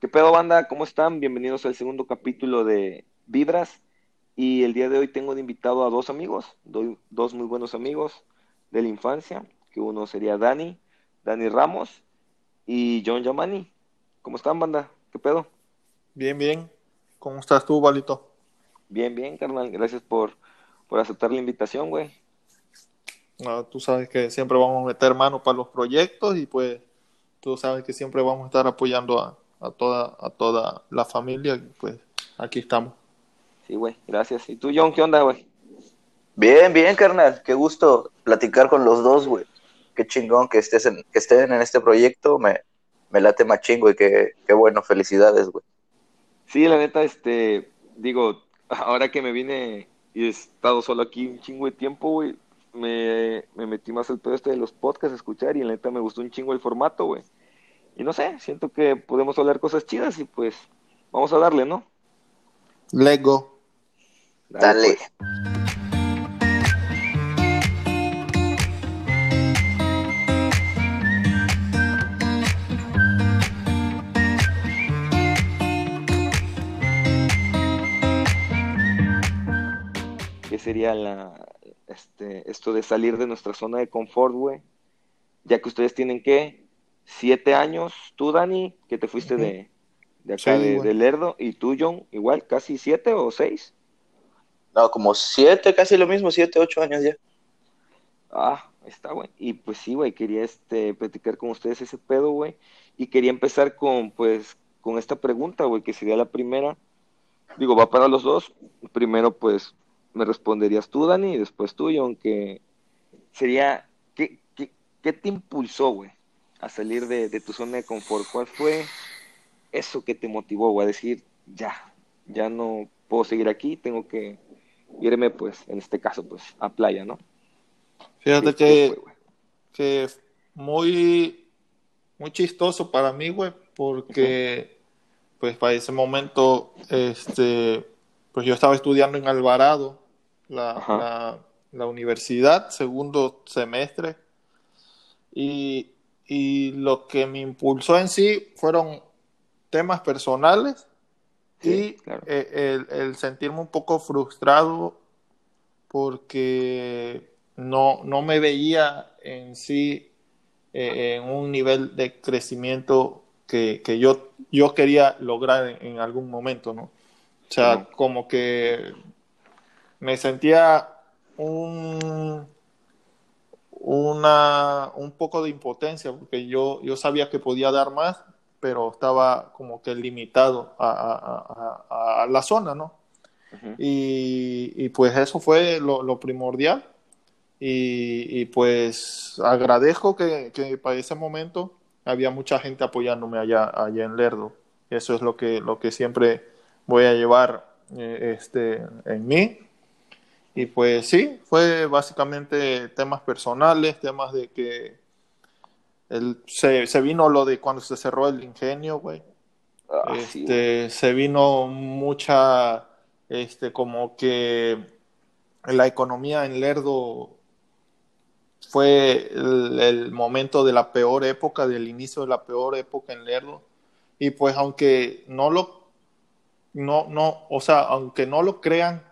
¿Qué pedo, banda? ¿Cómo están? Bienvenidos al segundo capítulo de Vibras. Y el día de hoy tengo de invitado a dos amigos, dos muy buenos amigos de la infancia, que uno sería Dani, Dani Ramos y John Yamani. ¿Cómo están, banda? ¿Qué pedo? Bien, bien. ¿Cómo estás tú, Balito? Bien, bien, carnal. Gracias por, por aceptar la invitación, güey. No, tú sabes que siempre vamos a meter mano para los proyectos y pues tú sabes que siempre vamos a estar apoyando a, a toda, a toda la familia, pues aquí estamos. Sí, güey, gracias. ¿Y tú, John, qué onda, güey? Bien, bien, carnal. Qué gusto platicar con los dos, güey. Qué chingón que, estés en, que estén en este proyecto. Me, me late más chingo y qué, qué bueno. Felicidades, güey. Sí, la neta, este, digo, ahora que me vine y he estado solo aquí un chingo de tiempo, güey, me, me metí más al pedo este de los podcasts a escuchar y la neta me gustó un chingo el formato, güey. Y no sé, siento que podemos hablar cosas chidas y pues vamos a darle, ¿no? Lego. Dale. pues. ¿Qué sería la, este, esto de salir de nuestra zona de confort, güey? Ya que ustedes tienen, ¿qué? Siete años, tú, Dani, que te fuiste de, de acá Sí, de, Lerdo, y tú, John, igual, casi siete o seis. No, como siete, casi lo mismo, siete, ocho años ya. Ah, está, güey. Y pues sí, güey, quería este, platicar con ustedes ese pedo, güey. Y quería empezar con, pues, con esta pregunta, güey, que sería la primera. Digo, va para los dos. Primero, pues, me responderías tú, Dani, y después tú, John, que sería, ¿qué, qué, qué te impulsó, güey, a salir de, de tu zona de confort? ¿Cuál fue eso que te motivó, a decir, ya, ya no puedo seguir aquí, tengo que irme, pues, en este caso, pues, a playa, ¿no? Fíjate ¿Qué- qué que, fue, que muy, muy chistoso para mí, güey, porque pues para ese momento, este, pues yo estaba estudiando en Alvarado, la, la, la universidad, segundo semestre, y, y lo que me impulsó en sí fueron temas personales Sí, y claro. eh, el, el sentirme un poco frustrado porque no, no me veía en sí eh, en un nivel de crecimiento que, que yo, yo quería lograr en, en algún momento, ¿no? O sea, como que me sentía un, una, un poco de impotencia porque yo, yo sabía que podía dar más, pero estaba como que limitado a, a- a- a la zona, ¿no? Y, y pues eso fue lo, lo primordial. Y, y pues agradezco que, que para ese momento había mucha gente apoyándome allá, allá en Lerdo. Eso es lo que, lo que siempre voy a llevar eh, este, en mí. Y pues sí, fue básicamente temas personales, temas de que el, se, se vino lo de cuando se cerró el ingenio, güey. Ah, sí. Este, se vino mucha, este, como que la economía en Lerdo fue el, el momento de la peor época, del inicio de la peor época en Lerdo. Y pues aunque no lo, no, no, o sea, aunque no lo crean,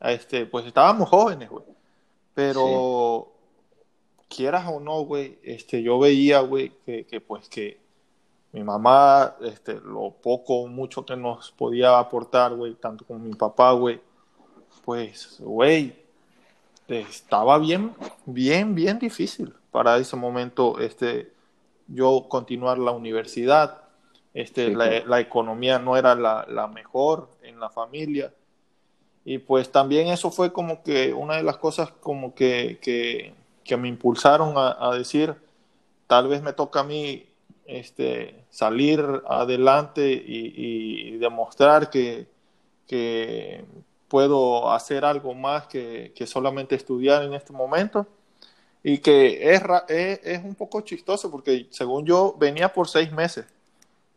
este, pues estábamos jóvenes, güey. Pero quieras o no, güey, este, yo veía, güey, que, que pues que mi mamá, este, lo poco o mucho que nos podía aportar, güey, tanto como mi papá, güey, pues, güey, estaba bien, bien, bien difícil para ese momento, este, yo continuar la universidad, este, Sí, la, la economía no era la, la mejor en la familia, y pues también eso fue como que una de las cosas como que, que, que me impulsaron a, a decir, tal vez me toca a mí este, salir adelante y, y demostrar que, que puedo hacer algo más que, que solamente estudiar en este momento. Y que es, es, es un poco chistoso porque según yo venía por seis meses.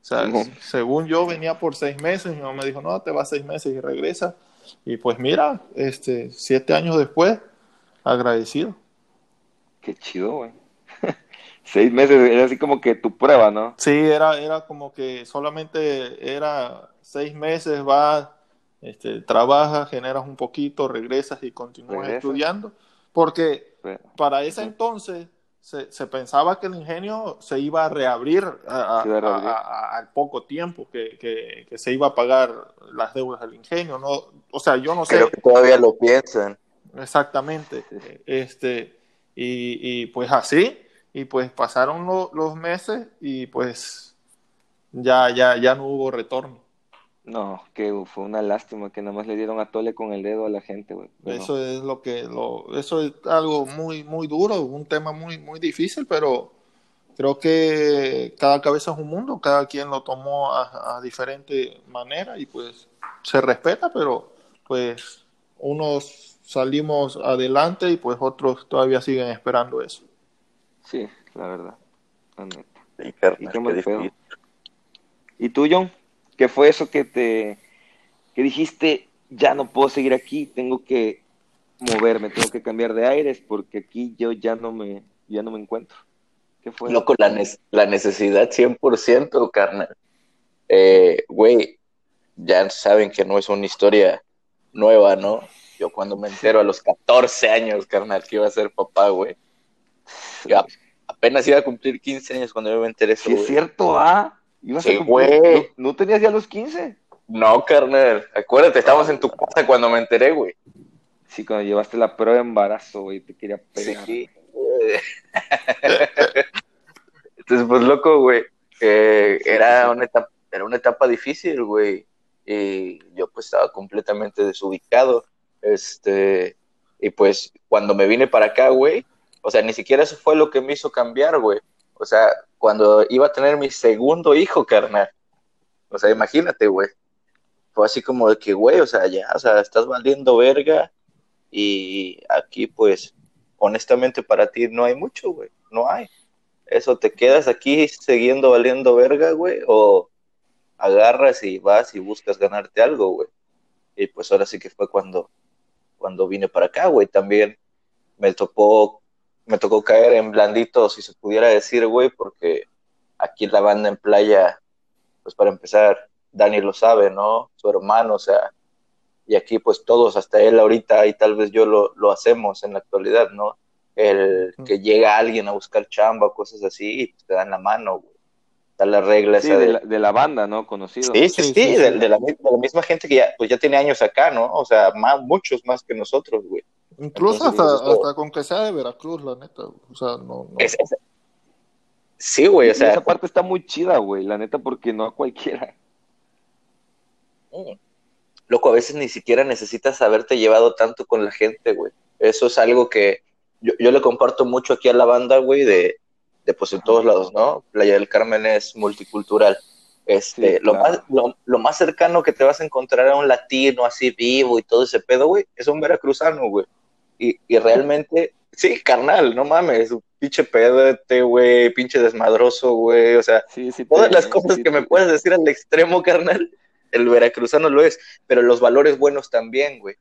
O sea, según yo venía por seis meses, mi mamá me dijo, no, te vas seis meses y regresa. Y pues mira, este, siete años después, agradecido. Qué chido, güey. Seis meses, era así como que tu prueba, ¿no? Sí, era, era como que solamente era seis meses, vas, este, trabajas, generas un poquito, regresas y continúas estudiando. Porque para ese entonces se, se pensaba que el ingenio se iba a reabrir, a- reabrir. al poco tiempo que, que- que se iba a pagar las deudas del ingenio. ¿no? O sea, yo no sé. Creo que todavía lo piensan. Exactamente. Este, y, y pues así, y pues pasaron lo- los meses y pues ya, ya, ya no hubo retorno. No, que fue una lástima que nada más le dieron a tole con el dedo a la gente, güey. Eso es lo que, lo, eso es algo muy, muy duro, un tema muy, muy difícil, pero creo que cada cabeza es un mundo, cada quien lo tomó a, a diferente manera y pues se respeta, pero pues unos salimos adelante y pues otros todavía siguen esperando eso. Sí, la verdad. La neta. Sí, ¿Y qué qué difícil. ¿Y tú, John? ¿Qué fue eso que te que dijiste, ya no puedo seguir aquí, tengo que moverme, tengo que cambiar de aires porque aquí yo ya no me ya no me encuentro? ¿Qué fue? Loco, la, ne- la necesidad 100%, carnal. Eh, güey, ya saben que no es una historia nueva, ¿no? Yo cuando me entero a los 14 años, carnal, que iba a ser papá, güey. Apenas iba a cumplir 15 años cuando yo me enteré Sí, es cierto, ¿ah? ¿Ibas Sí, a cumplir- güey. ¿No, no tenías ya los 15? No, carnal, acuérdate, estábamos en tu casa cuando me enteré, güey. Sí, cuando llevaste la prueba de embarazo, güey, te quería pegar. Sí. Entonces, pues loco, güey, Sí, era una etapa, era una etapa difícil, güey. Y yo pues estaba completamente desubicado. Este, y pues cuando me vine para acá, güey, o sea, ni siquiera eso fue lo que me hizo cambiar, güey. O sea, cuando iba a tener mi segundo hijo, carnal. O sea, imagínate, güey. Fue así como de que, güey, o sea, ya, o sea, estás valiendo verga. Y aquí, pues, honestamente para ti no hay mucho, güey. No hay. Eso, te quedas aquí siguiendo valiendo verga, güey, o agarras y vas y buscas ganarte algo, güey. Y pues ahora sí que fue cuando, cuando vine para acá, güey. También me tocó, me tocó caer en blandito, si se pudiera decir, güey, porque aquí la banda en playa, pues para empezar, Dani lo sabe, ¿no? Su hermano, o sea, y aquí pues todos, hasta él ahorita y tal vez yo lo, lo hacemos en la actualidad, ¿no? El que llega alguien a buscar chamba, cosas así, y pues te dan la mano, güey. Está la regla Sí, esa de de... la, de la banda, ¿no? Conocido. Sí, sí, Sí, sí, sí, de, sí. de la, de la misma gente que ya, pues ya tiene años acá, ¿no? O sea, más, muchos más que nosotros, güey. Incluso Entonces, hasta, eso- hasta con que sea de Veracruz, la neta. O sea, no, no. Es- es- sí, güey, o sea, esa parte está muy chida, güey, la neta, porque no a cualquiera. Mm. Loco, a veces ni siquiera necesitas haberte llevado tanto con la gente, güey. Eso es algo que yo, yo le comparto mucho aquí a la banda, güey, de, de pues en todos lados, ¿no? Playa del Carmen es multicultural. Este, Sí, lo, más, lo, lo más cercano que te vas a encontrar a un latino así vivo y todo ese pedo, güey, es un veracruzano, güey. Y, y realmente, sí, carnal, no mames, pinche pedete, güey, pinche desmadroso, güey, o sea, Sí, sí. todas te- las cosas sí que me puedes decir al extremo, carnal, el veracruzano lo es, pero los valores buenos también, güey.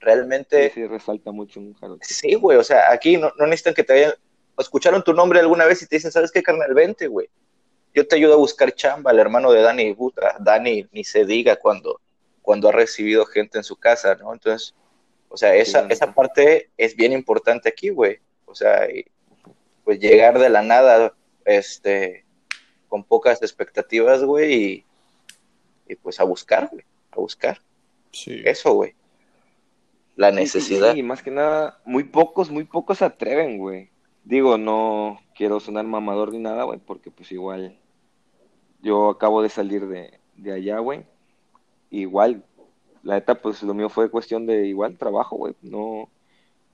Realmente, sí, resalta mucho un sí, güey, o sea, aquí no, no necesitan que te vayan, escucharon tu nombre alguna vez y te dicen, ¿sabes qué, carnal? Vente, güey. Yo te ayudo a buscar chamba, el hermano de Dani Butra. Dani ni se diga cuando, cuando ha recibido gente en su casa, ¿no? Entonces, o sea, esa, esa parte es bien importante aquí, güey. O sea, y, pues llegar de la nada, este, con pocas expectativas, güey, y, y pues a buscar, güey, a buscar. Sí. Eso, güey. La Sí, sí, necesidad. Sí, más que nada, muy pocos, muy pocos se atreven, güey. Digo, no quiero sonar mamador ni nada, güey, porque pues igual yo acabo de salir de, de allá, güey. Igual, la neta, pues lo mío fue cuestión de igual trabajo, güey. No,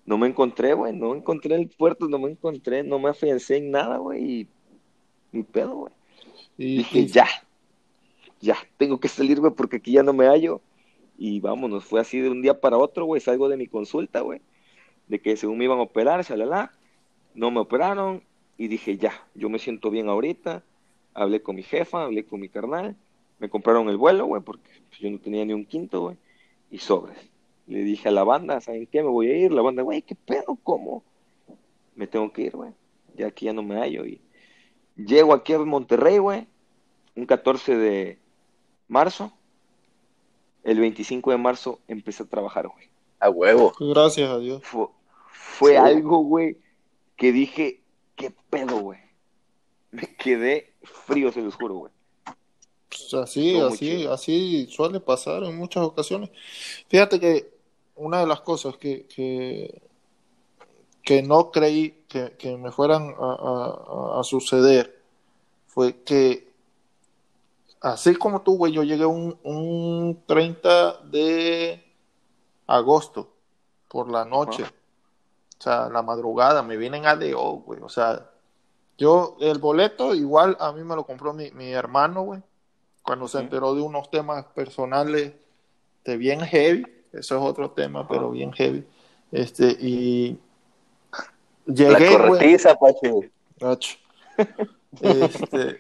no me encontré, güey, no encontré el puerto, no me encontré, no me afiancé en nada, güey, y mi pedo, güey. Y, Dije, y- ya, ya, tengo que salir, güey, porque aquí ya no me hallo. Y vámonos, fue así de un día para otro, güey, salgo de mi consulta, güey, de que según me iban a operar, shalala, no me operaron, y dije, ya, yo me siento bien ahorita, hablé con mi jefa, hablé con mi carnal, me compraron el vuelo, güey, porque pues, yo no tenía ni un quinto, güey, y sobres. Le dije a la banda, ¿saben qué? Me voy a ir, la banda, güey, ¿qué pedo? ¿Cómo? Me tengo que ir, güey, ya aquí ya no me hallo, y Llego aquí a Monterrey, güey, un 14 de marzo. El 25 de marzo empecé a trabajar, güey. A huevo. Gracias a Dios. Fue, fue Sí. algo, güey, que dije, ¿qué pedo, güey? Me quedé frío, se los juro, güey. Pues así, muy así, así suele pasar en muchas ocasiones. Fíjate que una de las cosas que, que, que no creí que, que me fueran a, a- a suceder fue que, así como tú, güey, yo llegué un, un 30 de agosto por la noche. Ajá. O sea, la madrugada, me vienen a DO, güey. O sea, yo, el boleto igual a mí me lo compró mi, mi hermano, güey. Cuando se enteró de unos temas personales de bien heavy. Eso es otro tema, pero bien heavy. Este, y La llegué, güey. corretiza, Pachi. Gacho. Este,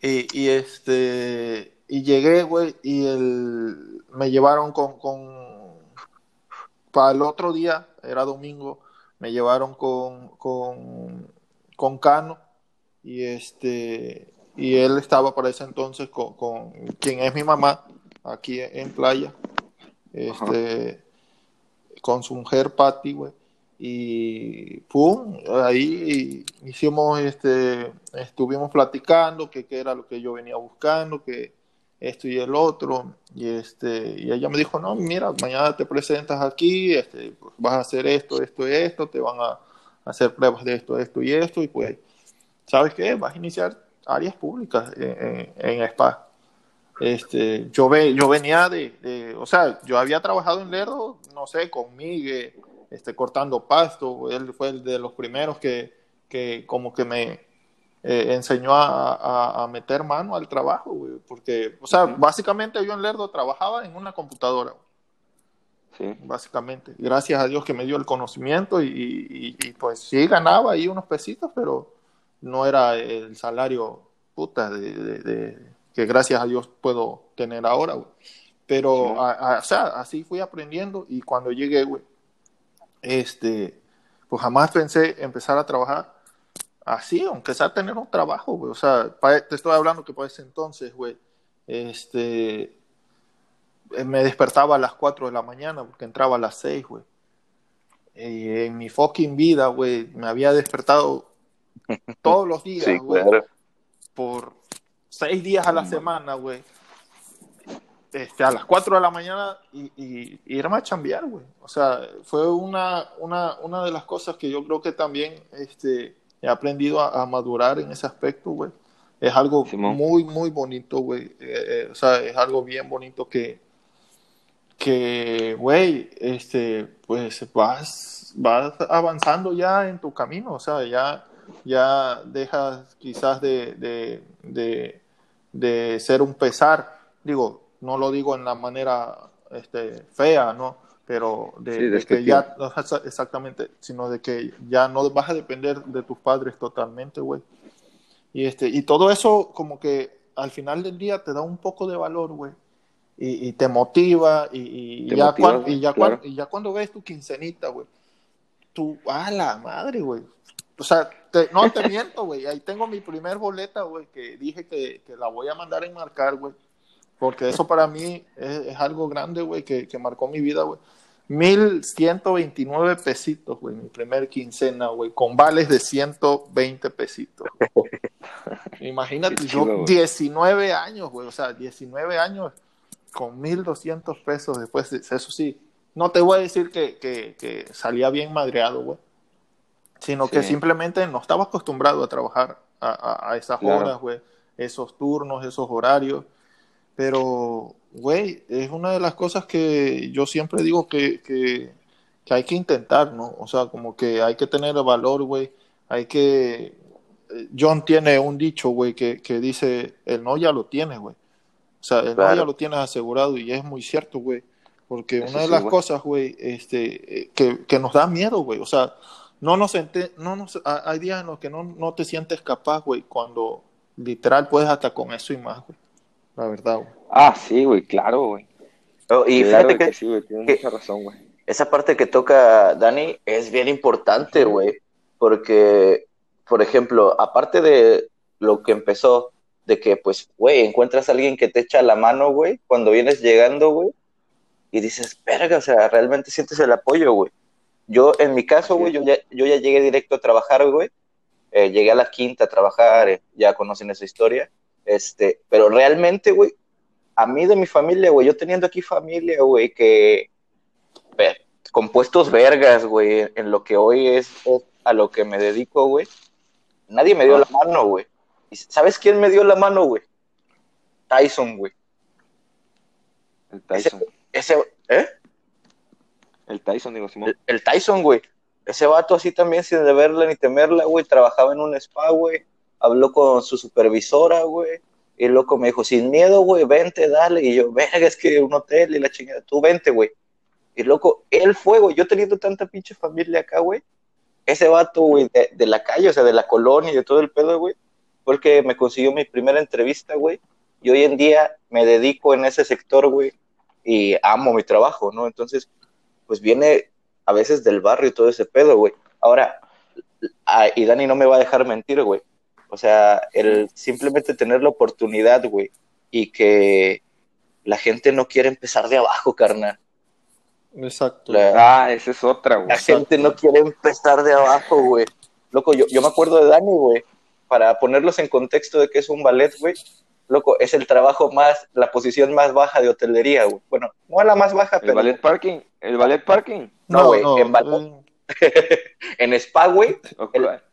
y, y este, y llegué, güey, y el, me llevaron con, con, para el otro día, era domingo, me llevaron con, con, con Cano, y este, y él estaba para ese entonces con, con quien es mi mamá, aquí en playa, este, con su mujer Patty, güey. Y pum, ahí hicimos, este, estuvimos platicando que qué era lo que yo venía buscando, que esto y el otro, y este, y ella me dijo, no, mira, mañana te presentas aquí, este, pues, vas a hacer esto, esto y esto, te van a hacer pruebas de esto, esto y esto, y pues, ¿sabes qué? Vas a iniciar áreas públicas en, en, en spa. Este, yo, ve, yo venía de, de, o sea, yo había trabajado en Lerdo, no sé, con Miguel, este, cortando pasto, él fue el de los primeros que, que como que me eh, enseñó a, a, a, meter mano al trabajo, güey, porque, o sea, básicamente yo en Lerdo trabajaba en una computadora, Sí. básicamente, gracias a Dios que me dio el conocimiento y, y, y pues sí ganaba ahí unos pesitos, pero no era el salario puta de, de, de que gracias a Dios puedo tener ahora, güey. Pero, Sí. a, a, o sea, así fui aprendiendo y cuando llegué, güey, este, pues jamás pensé empezar a trabajar así, aunque sea tener un trabajo, güey. O sea, te estoy hablando que para ese entonces, güey, este, eh, me despertaba a las 4 de la mañana porque entraba a las 6, güey. En mi fucking vida, güey, me había despertado todos los días, Sí, güey, claro. por seis días a la Mm. semana, güey. Este, a las 4 de la mañana y, y- y irme a chambear, güey. O sea, fue una, una, una de las cosas que yo creo que también este, he aprendido a, a madurar en ese aspecto, güey. Es algo Simón. muy, muy bonito, güey. Eh, eh, o sea, es algo bien bonito que, que, güey, este, pues vas, vas avanzando ya en tu camino, o sea, ya, ya dejas quizás de, de, de, de ser un pesar, digo, no lo digo en la manera este, fea, ¿no? Pero de, Sí, de que ya, exactamente, sino de que ya no vas a depender de tus padres totalmente, güey. Y, este, y todo eso como que al final del día te da un poco de valor, güey. Y, y te motiva y, y Te ya motiva, cuan- y, ya claro. cuan- y ya cuando ves tu quincenita, güey, tú, a la madre, güey. O sea, te- no te miento, güey. Ahí tengo mi primer boleta, güey, que dije que, que la voy a mandar a enmarcar, güey. Porque eso para mí es, es algo grande, güey, que, que marcó mi vida, güey. 1129 pesitos, güey, mi primer quincena, güey, con vales de 120 pesitos. Imagínate, yo chido, güey. 19 años, güey, o sea, 19 años con 1200 pesos después, de, eso sí, no te voy a decir que, que, que salía bien madreado, güey, sino que Sí. simplemente no estaba acostumbrado a trabajar a, a- a esas Claro. horas, güey, esos turnos, esos horarios, pero, güey, es una de las cosas que yo siempre digo que, que, que hay que intentar, ¿no? O sea, como que hay que tener el valor, güey, hay que... eh, John tiene un dicho, güey, que, que dice, el no ya lo tienes, güey. O sea, el no Claro. ya lo tienes asegurado y es muy cierto, güey. Porque Eso una de sí, las güey. cosas, güey, este, eh, que, que nos da miedo, güey. O sea, no nos ente- no nos, ha- hay días en los que no, no te sientes capaz, güey, cuando literal puedes hasta con eso y más, güey. La verdad, güey. Ah, sí, güey, claro, güey. Oh, y claro fíjate que, que sí, güey, tienes que- mucha razón, güey. esa parte que toca Dani es bien importante, güey, porque, por ejemplo, aparte de, lo que empezó de que, pues, güey, encuentras a alguien que te echa la mano, güey, cuando vienes llegando, güey, y dices, verga, o sea, realmente sientes el apoyo, güey. Yo, en mi caso, güey, yo ya, yo ya llegué directo a trabajar, güey. Eh, llegué a la quinta a trabajar, eh, ya conocen esa historia. Este, pero realmente, güey, a mí de mi familia, güey, yo teniendo aquí familia, güey, que compuestos vergas, güey, en lo que hoy es, a lo que me dedico, güey, nadie me dio la mano, güey. ¿Sabes quién me dio la mano, güey? Tyson, güey. El Tyson. Ese, ¿eh? El Tyson, digo, Simón. El, Tyson, güey. Ese vato así también, sin deberla ni temerla, güey, trabajaba en un spa, güey. Habló con su supervisora, güey. Y el loco me dijo, sin miedo, güey, vente, dale. Y yo, verga, es que un hotel y la chingada. Tú vente, güey. Y loco, él fue, güey. Yo teniendo tanta pinche familia acá, güey. Ese vato, güey, de, de, la calle, o sea, de la colonia y de todo el pedo, güey. Fue el que me consiguió mi primera entrevista, güey. Y hoy en día me dedico en ese sector, güey. Y amo mi trabajo, ¿no? Entonces, pues viene a veces del barrio y todo ese pedo, güey. Ahora, y Dani no me va a dejar mentir, güey. O sea, el simplemente tener la oportunidad, güey, y que la gente no quiere empezar de abajo, carnal. Exacto. ah, esa es otra, güey. La gente no quiere empezar de abajo, güey. Loco, yo, yo me acuerdo de Dani, güey. Para ponerlos en contexto de que es un ballet, güey. Loco, es el trabajo más, la posición más baja de hotelería, güey. Bueno, no la más baja, ¿El pero. ballet parking? ¿El ballet parking? No, güey. en, ballet... en spa, güey.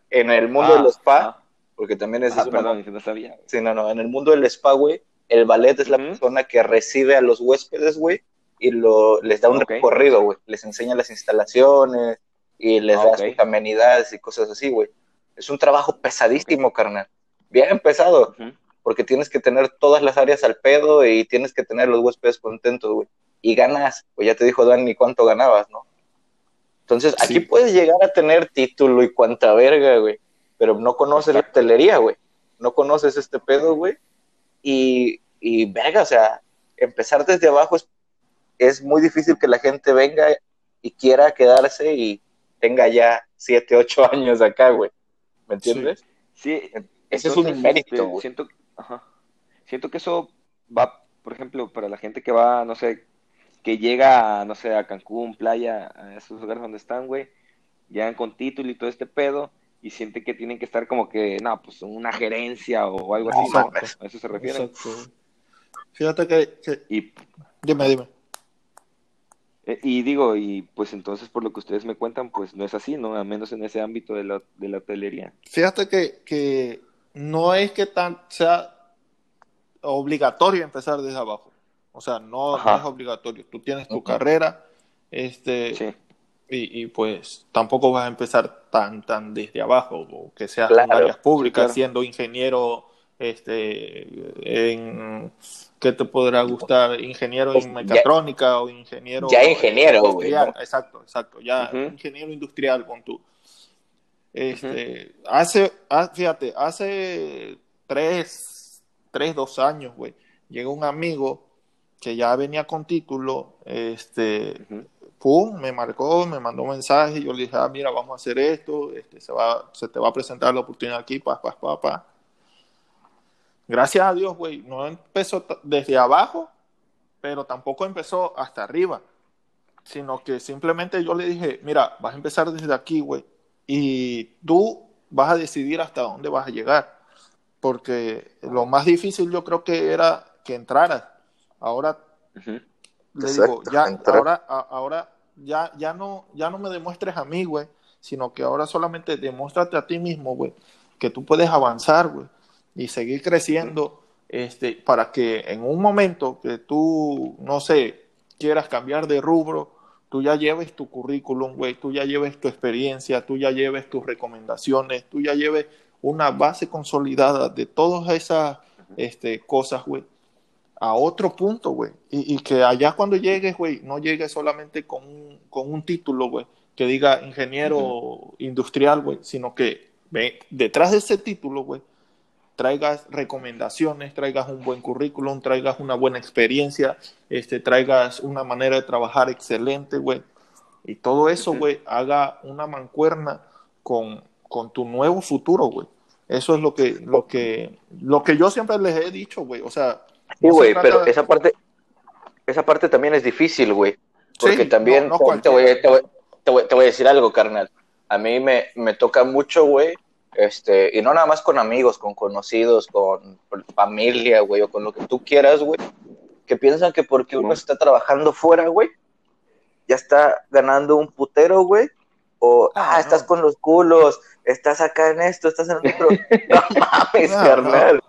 en el mundo del spa. Ah. Porque también es. Ah, perdón, no sabía. Sí, no, no. En el mundo del spa, güey. El ballet es la persona que recibe a los huéspedes, güey, y lo, les da un recorrido, güey. Les enseña las instalaciones y les da sus amenidades y cosas así, güey. Es un trabajo pesadísimo, carnal. Bien pesado, porque tienes que tener todas las áreas al pedo y tienes que tener los huéspedes contentos, güey. Y ganas, pues ya te dijo Dani cuánto ganabas, ¿no? Entonces, aquí puedes llegar a tener título y cuánta verga, güey. Pero no conoces la hotelería, güey. No conoces este pedo, güey. Y, y verga, o sea, empezar desde abajo es es muy difícil que la gente venga y quiera quedarse y tenga ya siete, ocho años acá, güey. ¿Me entiendes? Sí. Ese es un mérito, este, güey. Siento, siento que eso va, por ejemplo, para la gente que va, no sé, que llega, no sé, a Cancún, playa, a esos lugares donde están, güey, llegan con título y todo este pedo, y sienten que tienen que estar como que, no, pues una gerencia o algo así. ¿A eso se refiere? Fíjate que, que... Y... Dime, dime. Eh, y digo, y pues entonces por lo que ustedes me cuentan, pues no es así, ¿no? Al menos en ese ámbito de la, de la hotelería. Fíjate que, que no es que tan, sea obligatorio empezar desde abajo. O sea, no, es obligatorio. Tú tienes tu carrera, este, y, y, pues tampoco vas a empezar tan, tan desde abajo, o que seas en áreas públicas, siendo ingeniero este, en ¿qué te podrá gustar? Ingeniero en mecatrónica o ingeniero. Ya ingeniero, güey. Exacto, exacto. Ya ingeniero industrial con tú. Este, hace, ah, fíjate, hace tres, tres, dos años, güey, llegó un amigo que ya venía con título, este, pum, me marcó, me mandó un mensaje, yo le dije, ah, mira, vamos a hacer esto, este, se va, se te va a presentar la oportunidad aquí, pa, pa, pa, pa gracias a Dios, güey, no empezó desde abajo, pero tampoco empezó hasta arriba, sino que simplemente yo le dije, mira, vas a empezar desde aquí, güey, y tú vas a decidir hasta dónde vas a llegar, porque lo más difícil yo creo que era que entraras. Ahora le digo, ya, ahora, ahora ya, ya no, ya no me demuestres a mí, güey, sino que ahora solamente demuéstrate a ti mismo, güey, que tú puedes avanzar, güey y seguir creciendo este, para que en un momento que tú, no sé, quieras cambiar de rubro, tú ya lleves tu currículum, güey, tú ya lleves tu experiencia, tú ya lleves tus recomendaciones, tú ya lleves una base consolidada de todas esas este, cosas, güey, a otro punto, güey. Y, que allá cuando llegues, güey, no llegues solamente con un, con un título, güey, que diga ingeniero industrial, güey, sino que ve, detrás de ese título, güey, traigas recomendaciones, traigas un buen currículum, traigas una buena experiencia, este, traigas una manera de trabajar excelente, güey. Y todo eso, güey, haga una mancuerna con, con tu nuevo futuro, güey. Eso es lo que, lo que, lo que yo siempre les he dicho, güey. O sea. Sí, güey, pero esa parte, esa parte también es difícil, güey. Porque también te, voy, a decir algo, carnal. A mí me, me toca mucho, güey, este, y no nada más con amigos, con conocidos, con, familia, güey, o con lo que tú quieras, güey, que piensan que porque uno está trabajando fuera, güey, ya está ganando un putero, güey, o, ah, ah estás con los culos, estás acá en esto, estás en otro. no mames, carnal.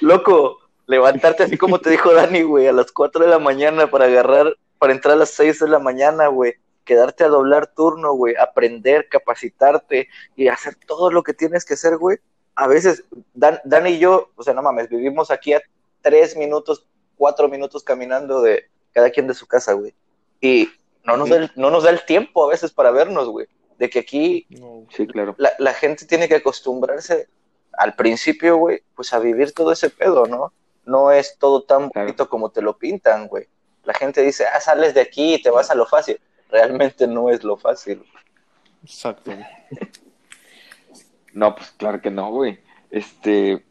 Loco, levantarte así como te dijo Dani, güey, a las 4 de la mañana para agarrar, para entrar a las 6 de la mañana, güey. Quedarte a doblar turno, güey, aprender, capacitarte y hacer todo lo que tienes que hacer, güey. A veces, Dan, Dani y yo, o sea, no mames, vivimos aquí a 3 minutos, 4 minutos caminando de cada quien de su casa, güey. Y no nos, da el, no nos da el tiempo a veces para vernos, güey de que aquí sí, claro. la, gente tiene que acostumbrarse al principio, güey, pues a vivir todo ese pedo, ¿no? No es todo tan bonito como te lo pintan, güey. La gente dice, ah, sales de aquí y te vas a lo fácil. Realmente no es lo fácil. Exacto. no, pues claro que no, güey. Este,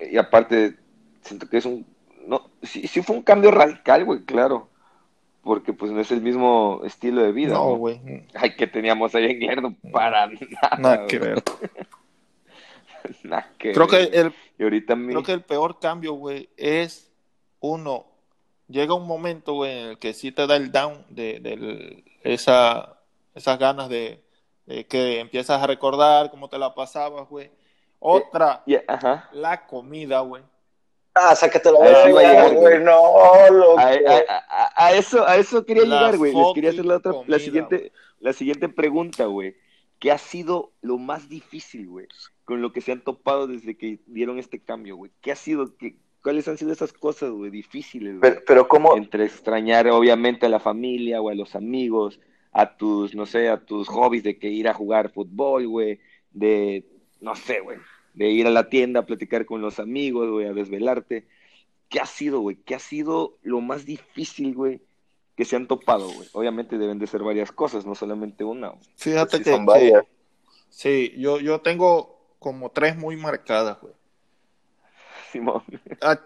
y aparte, siento que es un, no, sí, sí fue un cambio radical, güey, claro porque pues no es el mismo estilo de vida. No, güey. Ay, que teníamos ahí en Lerdo para nada. Nada que ver. nada que creo Que el, y ahorita Creo que el peor cambio, güey, es uno, llega un momento, güey, en el que sí te da el down de, de esa, esas ganas de, que empiezas a recordar cómo te la pasabas, güey. Otra, Ajá. la comida, güey. Ah, sácate la güey. No, loco. A, eso, a eso quería llegar, güey. Les quería hacer la, otra, la, siguiente, la siguiente pregunta, güey. ¿Qué ha sido lo más difícil, güey? Con lo que se han topado desde que dieron este cambio, güey. ¿Qué ha sido? Qué, ¿Cuáles han sido esas cosas, güey, difíciles? Pero, pero ¿cómo? Entre extrañar, obviamente, a la familia o a los amigos, a tus, no sé, a tus hobbies de que ir a jugar fútbol, güey, de, no sé, güey, de ir a la tienda a platicar con los amigos, güey, a desvelarte. ¿Qué ha sido, güey? ¿Qué ha sido lo más difícil, güey, que se han topado, güey? Obviamente deben de ser varias cosas, no solamente una. Fíjate que, son varias. Sí, yo, yo tengo como tres muy marcadas, güey. Simón. Ah,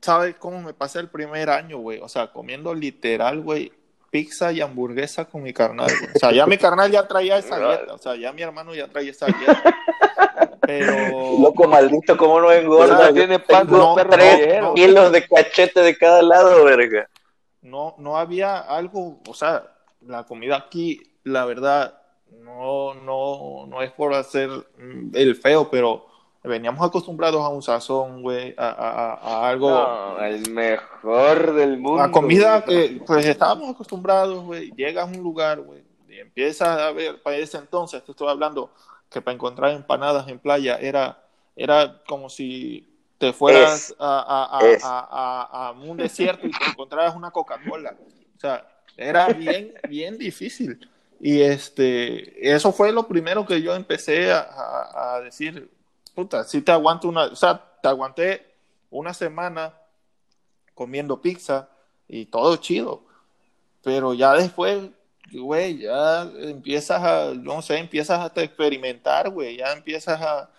¿Sabes cómo me pasé el primer año, güey? O sea, comiendo literal, güey, pizza y hamburguesa con mi carnal, güey. O sea, ya mi carnal ya traía esa dieta. O sea, ya mi hermano ya traía esa dieta. Pero. Loco maldito, ¿cómo no engorda? tiene panza tres kilos de cachete de cada lado, verga. No, no había algo, o sea, la comida aquí, la verdad, no, no, no es por hacer el feo, pero veníamos acostumbrados a un sazón, güey, a, a, a, algo. No, el mejor del mundo. A comida que, pues estábamos acostumbrados, güey. Llegas a un lugar, güey, y empiezas a ver, para ese entonces, te estoy hablando, que para encontrar empanadas en playa era, era como si te fueras a, a, a, un desierto y te encontraras una Coca-Cola. O sea, era bien, bien difícil. Y este, eso fue lo primero que yo empecé a, decir, puta, si te aguanto una, o sea, te aguanté una semana comiendo pizza y todo chido, pero ya después güey, ya empiezas a, no sé, empiezas a experimentar, güey, ya empiezas a,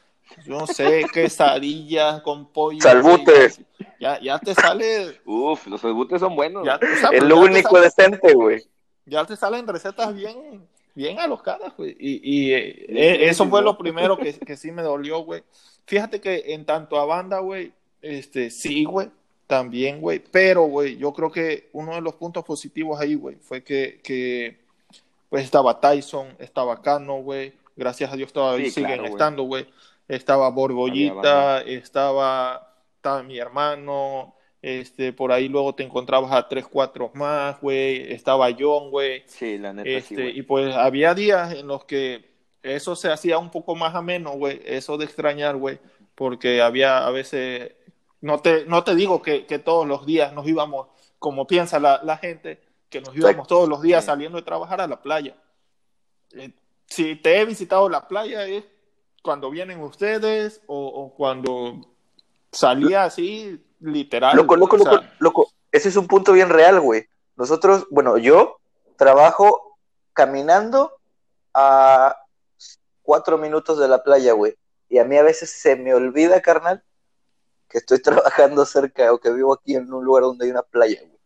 yo no sé, quesadillas con pollo. Salbutes. Ya, ya te sale. Uf, los salbutes son buenos. es lo único decente, güey. Ya te salen recetas bien, bien alocadas, güey. Y, y eh, eh, eso fue lo primero que, que sí me dolió, güey. Fíjate que en tanto a banda, güey, este, sí, güey, también, güey. Pero, güey, yo creo que uno de los puntos positivos ahí, güey, fue que, que, pues estaba Tyson, estaba Cano, güey. Gracias a Dios todavía siguen estando, güey. Estaba Borgollita, estaba, estaba mi hermano, este, por ahí luego te encontrabas a tres, cuatro más, güey. Estaba John, güey. Sí, la neta, este, Y pues había días en los que eso se hacía un poco más ameno, güey. Eso de extrañar, güey. Porque había a veces no te, no te digo que, todos los días nos íbamos, como piensa la, gente, que nos íbamos todos los días saliendo de trabajar a la playa. Eh, si te he visitado la playa es cuando vienen ustedes o, cuando salía así, literal. Loco, loco, loco, loco. Ese es un punto bien real, güey. Nosotros, bueno, yo trabajo caminando a cuatro minutos de la playa, güey. Y a mí a veces se me olvida, carnal, que estoy trabajando cerca o que vivo aquí en un lugar donde hay una playa, güey.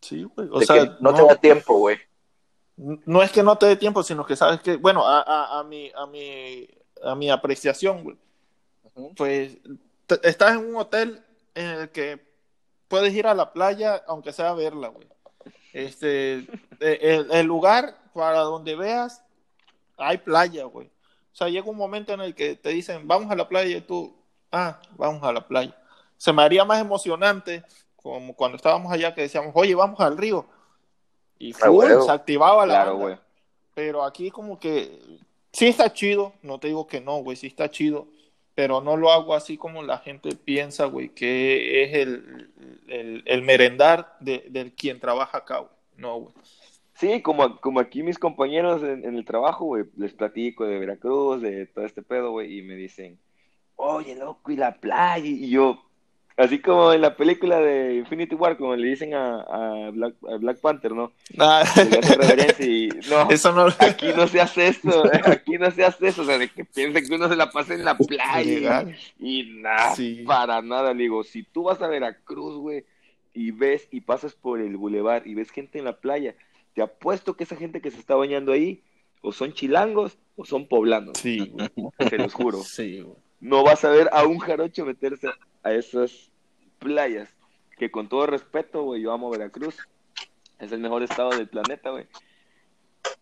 Sí, güey. O De sea, que no, te da tiempo, güey. no es que no te dé tiempo, sino que sabes que, bueno, a, a, a mi, a mi, a mi apreciación, güey, pues estás en un hotel en el que puedes ir a la playa, aunque sea a verla, güey. Este, el, el lugar para donde veas, hay playa, güey. O sea, llega un momento en el que te dicen, vamos a la playa y tú, ah, vamos a la playa. Se me haría más emocionante como cuando estábamos allá que decíamos, oye, vamos al río. Y full, huevo. se activaba la Claro, güey. Pero aquí como que sí está chido, no te digo que no, güey, sí está chido, pero no lo hago así como la gente piensa, güey, que es el, el, merendar de, del quien trabaja acá, güey. No, güey. Sí, como, como aquí mis compañeros en, en el trabajo, güey, les platico de Veracruz, de todo este pedo, güey, y me dicen, oye, loco, y la playa, y yo, así como en la película de Infinity War, como le dicen a, a, Black, a Black Panther, ¿no? Ah, Que le hace reverencia y, no, Eso no aquí no se hace eso, aquí no se hace eso, o sea, de que piensen que uno se la pasa en la playa, y nada, Sí. para nada, le digo, si tú vas a Veracruz, güey, y ves y pasas por el bulevar y ves gente en la playa, te apuesto que esa gente que se está bañando ahí, o son chilangos o son poblanos, Sí, güey. se los juro. Sí, güey. No vas a ver a un jarocho meterse a esas playas, que con todo respeto, güey, yo amo Veracruz, es el mejor estado del planeta, güey.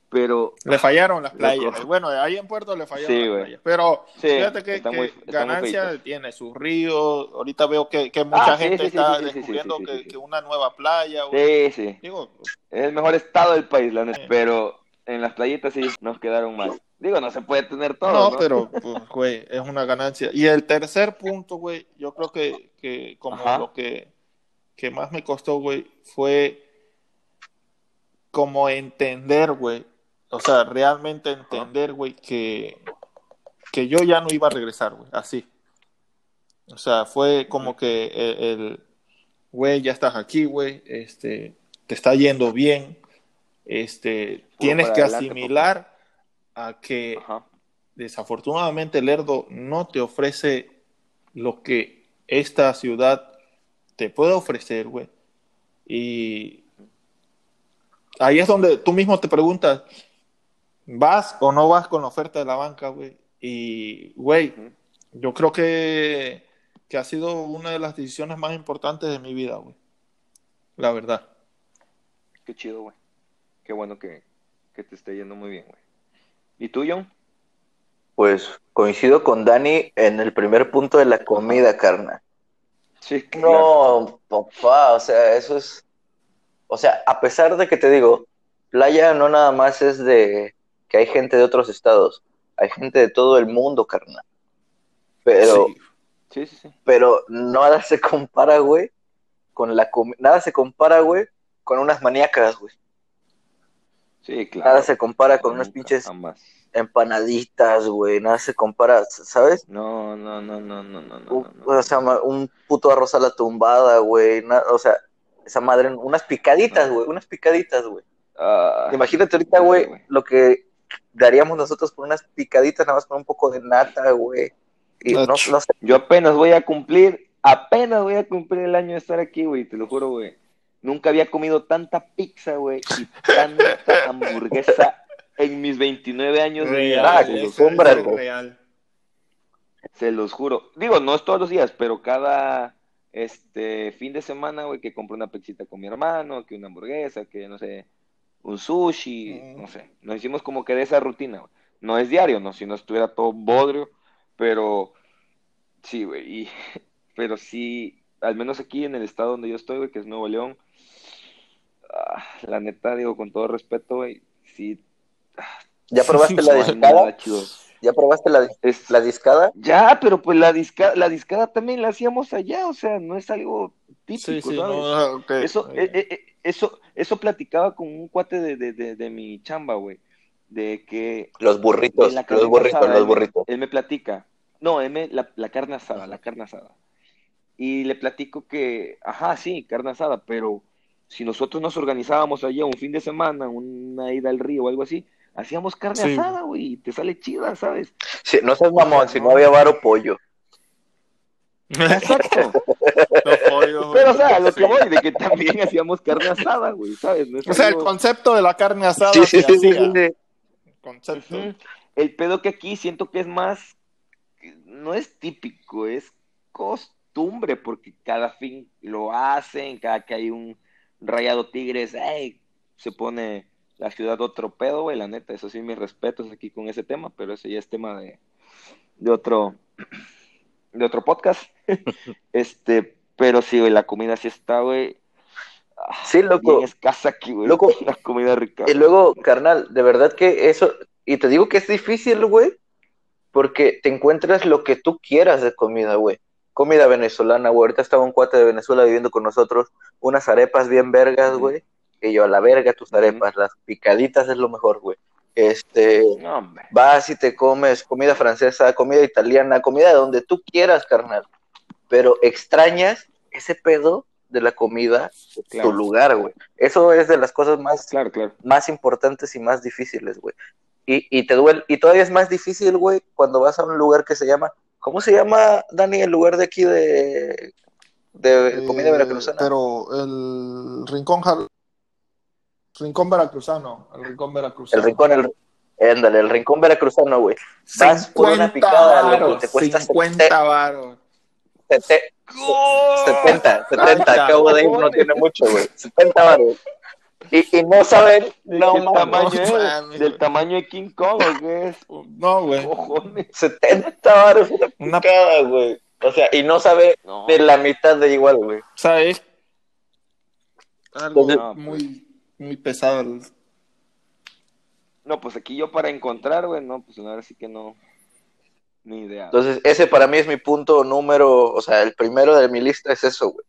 Pero Le fallaron las playas. Bueno, ahí en Puerto le fallaron Sí, las playas. Pero Sí, fíjate que, muy- ganancia tiene sus ríos. Ahorita veo que, que mucha Ah, sí, gente está descubriendo que, que una nueva playa, sí, sí, Digo, es el mejor estado del país, la. Pero en las playitas sí nos quedaron mal. Digo, no se puede tener todo, no, ¿no? pero, pues, güey, es una ganancia. Y el tercer punto, güey, yo creo que, que como Ajá. lo que, que más me costó, güey, fue como entender, güey, o sea, realmente entender, güey, que, que yo ya no iba a regresar, güey, así. O sea, fue como que el, güey, ya estás aquí, güey, este, te está yendo bien, este, tienes que adelante, asimilar a que Ajá. desafortunadamente Lerdo no te ofrece lo que esta ciudad te puede ofrecer, güey. Y ahí es donde tú mismo te preguntas, ¿vas o no vas con la oferta de la banca, güey? Y, güey, yo creo que, que ha sido una de las decisiones más importantes de mi vida, güey. La verdad. Qué chido, güey. Qué bueno que, que te esté yendo muy bien, güey. ¿Y tú, John? Pues coincido con Dani en el primer punto de la comida, carnal. Sí, claro. No, papá, o sea, eso es, o sea, a pesar de que te digo, playa no nada más es de que hay gente de otros estados, hay gente de todo el mundo, carnal. Pero, Sí. Sí, sí, sí. pero nada se compara, güey, con la comida, nada se compara, güey, con unas maníacas, güey. Sí, claro. Nada se compara con unas pinches Jamás. empanaditas, güey, nada se compara, ¿sabes? No, no, no, no, no, no, no, Un, no, no. o sea, un puto arroz a la tumbada, güey, o sea, esa madre, unas picaditas, güey, unas picaditas, güey. Ah, Imagínate ahorita, güey, güey. lo que daríamos nosotros por unas picaditas, nada más con un poco de nata, güey. Y no, no sé, Yo apenas voy a cumplir, apenas voy a cumplir el año de estar aquí, güey, te lo juro, güey. Nunca había comido tanta pizza, güey, y tanta hamburguesa en mis 29 años de vida. Ah, se los eso es real. Se los juro. Digo, no es todos los días, pero cada este fin de semana, güey, que compro una pizzita con mi hermano, que una hamburguesa, que no sé, un sushi, Mm. no sé. Nos hicimos como que de esa rutina, güey. No es diario, no, si no estuviera todo bodrio, pero sí, güey. y- pero sí, al menos aquí en el estado donde yo estoy, güey, que es Nuevo León, ah, la neta, digo, con todo respeto, güey, sí. ¿ya probaste la Sí, discada? ¿Ya probaste la, Es, la discada? ya, pero pues la discada, la discada también la hacíamos allá, o sea, no es algo típico, Sí, sí, ¿sabes? no, ok. Eso, eh, eh, eh, eso, eso platicaba con un cuate de, de, de, de mi chamba, güey, de que Los burritos, los burritos, asada, los él burritos. Él me platica, no, él me- la, la carne asada, la carne asada. Y le platico que, ajá, sí, carne asada, pero si nosotros nos organizábamos allá un fin de semana, una ida al río o algo así, hacíamos carne Sí. asada, güey, te sale chida, ¿sabes? Sí, no seas mamón, si no había varo pollo. Exacto. Pero, o sea, a lo que voy, de que también hacíamos carne asada, güey, ¿sabes? No O sea, el concepto de la carne asada Sí, sí, sí, sí. Concepto. El pedo que aquí siento que es más, no es típico, es costumbre, porque cada fin lo hacen, cada que hay un rayado tigres, ey, se pone la ciudad otro pedo, güey, la neta, eso sí, mis respetos aquí con ese tema, pero ese ya es tema de, de otro, de otro podcast. este, pero sí, güey, la comida sí está, güey. Sí, loco. Bien escasa aquí, güey. Loco. La comida rica. Y luego, carnal, de verdad que eso, y te digo que es difícil, güey, porque te encuentras lo que tú quieras de comida, güey. Comida venezolana, güey. Ahorita estaba un cuate de Venezuela viviendo con nosotros, unas arepas bien vergas, güey. Y yo, a la verga tus arepas, las picaditas es lo mejor, güey. Este, No, vas y te comes comida francesa, comida italiana, comida de donde tú quieras, carnal. Pero extrañas ese pedo de la comida de Claro. tu lugar, güey. Eso es de las cosas más Claro, claro. más importantes y más difíciles, güey. Y, y te duele, y todavía es más difícil, güey, cuando vas a un lugar que se llama, ¿cómo se llama, Dani, el lugar de aquí de, de comida Eh, veracruzana? Pero el rincón Jal- rincón veracruzano, el rincón veracruzano. El rincón, el, ándale, el rincón veracruzano, güey. Vas por una 50 picada, varos, te cuesta 50 varos. Sete- 70, 70, Ay, acabo de ir, no tiene mucho, güey. 70 baros. Y, y no saben, no ¿Qué mames, tamaño no es? mames, ¿Del güey. tamaño de King Kong o qué es? No, güey. Cojones. 70 baros una Una- picada, güey. O sea, y no sabe No. de la mitad de igual, güey. O sea, es algo Entonces- muy, muy pesado. el- No, pues aquí yo para encontrar, güey, no, pues ahora sí que no. Ni idea. Entonces, ese para mí es mi punto número, o sea, el primero de mi lista es eso, güey.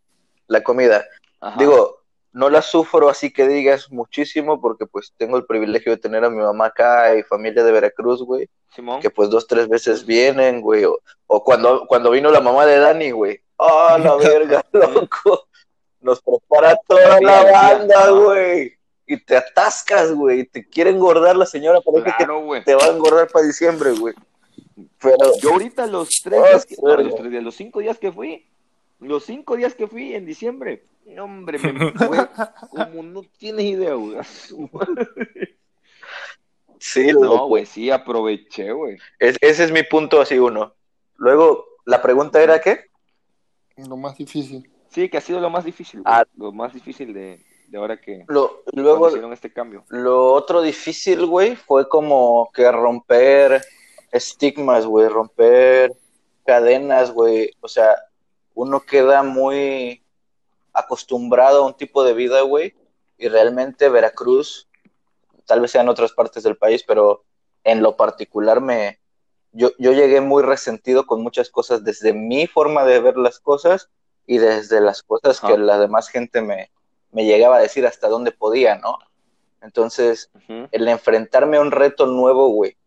La comida. Ajá. Digo, no la sufro así que digas muchísimo porque pues tengo el privilegio de tener a mi mamá acá y familia de Veracruz, güey, Simón. que pues dos, tres veces vienen, güey, o, o cuando, cuando vino la mamá de Dani, güey. ¡Ah, la verga, loco! Nos prepara toda la banda, güey. Y te atascas, güey, y te quiere engordar la señora, parece Claro, que te va a engordar para diciembre, güey. Pero, Yo ahorita los tres Oh, días, que, no, los tres días, los cinco días que fui, los cinco días que fui en diciembre, no, hombre, me fue como no tienes idea, güey. Sí, No, güey, sí, aproveché, güey. Es- ese es mi punto así uno. Luego, la pregunta era ¿qué? Lo más difícil. Sí, que ha sido lo más difícil. Ah. Lo más difícil de, de ahora que Lo, luego, hicieron este cambio. lo otro difícil, güey, fue como que romper estigmas, güey, romper cadenas, güey. O sea, uno queda muy acostumbrado a un tipo de vida, güey, y realmente Veracruz, tal vez sea en otras partes del país, pero en lo particular me... Yo, yo llegué muy resentido con muchas cosas desde mi forma de ver las cosas y desde las cosas que Ajá. la demás gente me, me llegaba a decir hasta dónde podía, ¿no? Entonces, el enfrentarme a un reto nuevo, güey,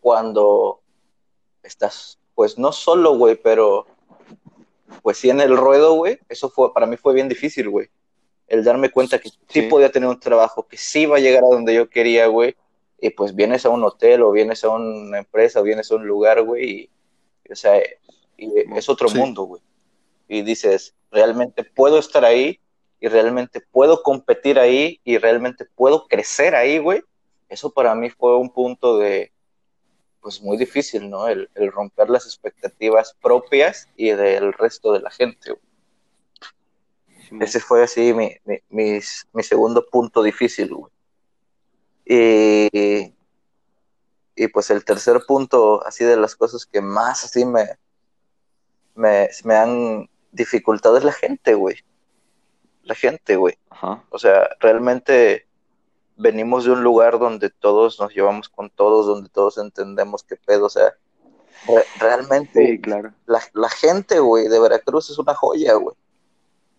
cuando estás, pues no solo, güey, pero pues sí en el ruedo, güey, eso fue, para mí fue bien difícil, güey. El darme cuenta que sí. Sí. podía tener un trabajo, que sí iba a llegar a donde yo quería, güey, y pues vienes a un hotel o vienes a una empresa o vienes a un lugar, güey, y, o sea, y es otro Sí. mundo, güey. Y dices, realmente puedo estar ahí y realmente puedo competir ahí y realmente puedo crecer ahí, güey. Eso para mí fue un punto de, pues muy difícil, ¿no? El, el romper las expectativas propias y del resto de la gente. güey. Ese fue así mi, mi, mis- mi segundo punto difícil, güey. Y, y pues el tercer punto, así de las cosas que más así me, me, me han dificultado es la gente, güey. La gente, güey. Ajá. O sea, realmente venimos de un lugar donde todos nos llevamos con todos, donde todos entendemos qué pedo. O sea, re- realmente Sí, claro. la, la gente, güey, de Veracruz es una joya, güey.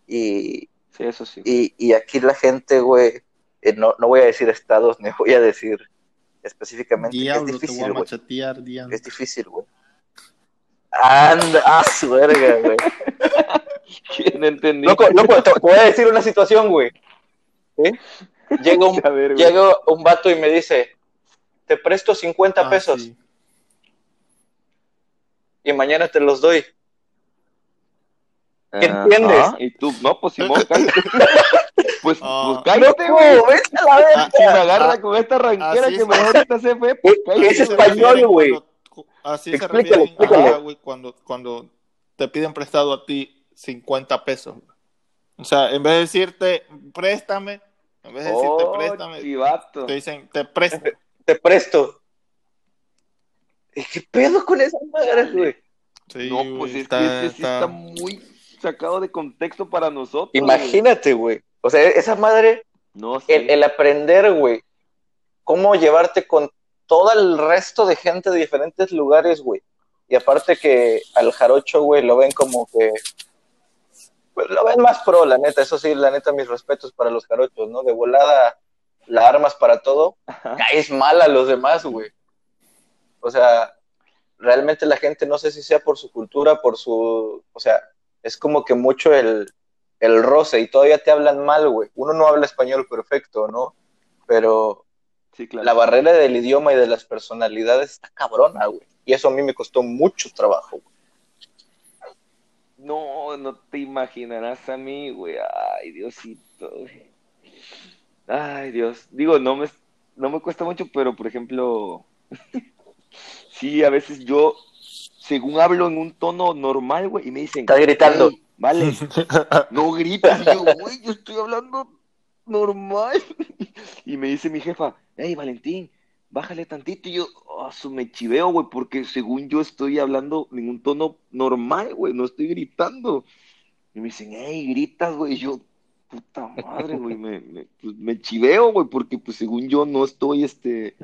Y, Sí, eso sí. y, y aquí la gente, güey, eh, no, no voy a decir estados, ni voy a decir específicamente. Diablo, es te voy difícil, a diablo. Es difícil, güey. Anda, ah, su verga, güey. ¿Quién entendió? Loco, loco, te, voy a decir una situación, güey. ¿Sí? Llega un, A ver, llega un vato y me dice, te presto 50 Ah, pesos sí. y mañana te los doy. Ah, ¿Entiendes? ah, y tú, no, pues Simón, cállate. pues, Ah. pues cállate, güey. vete a la verga. Si me agarra Ah, con esta ranquera que es. me ahorita se fue, pues Es cállate. es se español, güey. cuando- Así se Explícale, refieren explícale. acá, güey, cuando, cuando te piden prestado a ti 50 pesos. O sea, en vez de decirte, préstame, en vez de decirte, Oh, préstame, chivato. te dicen, te presto. Te presto. ¿Y ¿Qué pedo con esas madres, güey? Sí, No, pues güey, es que sí está muy sacado de contexto para nosotros. Imagínate, güey. O sea, esa madre, No sé. el, el aprender, güey, cómo llevarte con todo el resto de gente de diferentes lugares, güey. Y aparte que al jarocho, güey, lo ven como que... Pues lo ven más pro, la neta. Eso sí, la neta, mis respetos para los jarochos, ¿no? De volada, la armas para todo. Caes mal a los demás, güey. O sea, realmente la gente, no sé si sea por su cultura, por su... O sea, es como que mucho el, el roce y todavía te hablan mal, güey. Uno no habla español perfecto, ¿no? Pero Sí, claro. la barrera del idioma y de las personalidades está cabrona, güey. Y eso a mí me costó mucho trabajo. güey. No, no te imaginarás a mí, güey. Ay, Diosito, güey. Ay, Dios. Digo, no me, no me cuesta mucho, pero por ejemplo, sí, a veces yo, según hablo en un tono normal, güey, y me dicen, Estás gritando. "Ey, vale, no grites. Y yo, güey, yo estoy hablando normal. Y me dice mi jefa, hey, Valentín, bájale tantito. Y yo, "Ah, su me chiveo, güey, porque según yo estoy hablando en un tono normal, güey, no estoy gritando. Y me dicen, hey, gritas, güey. Yo, puta madre, güey, pues, me chiveo, güey, porque pues según yo no estoy, este,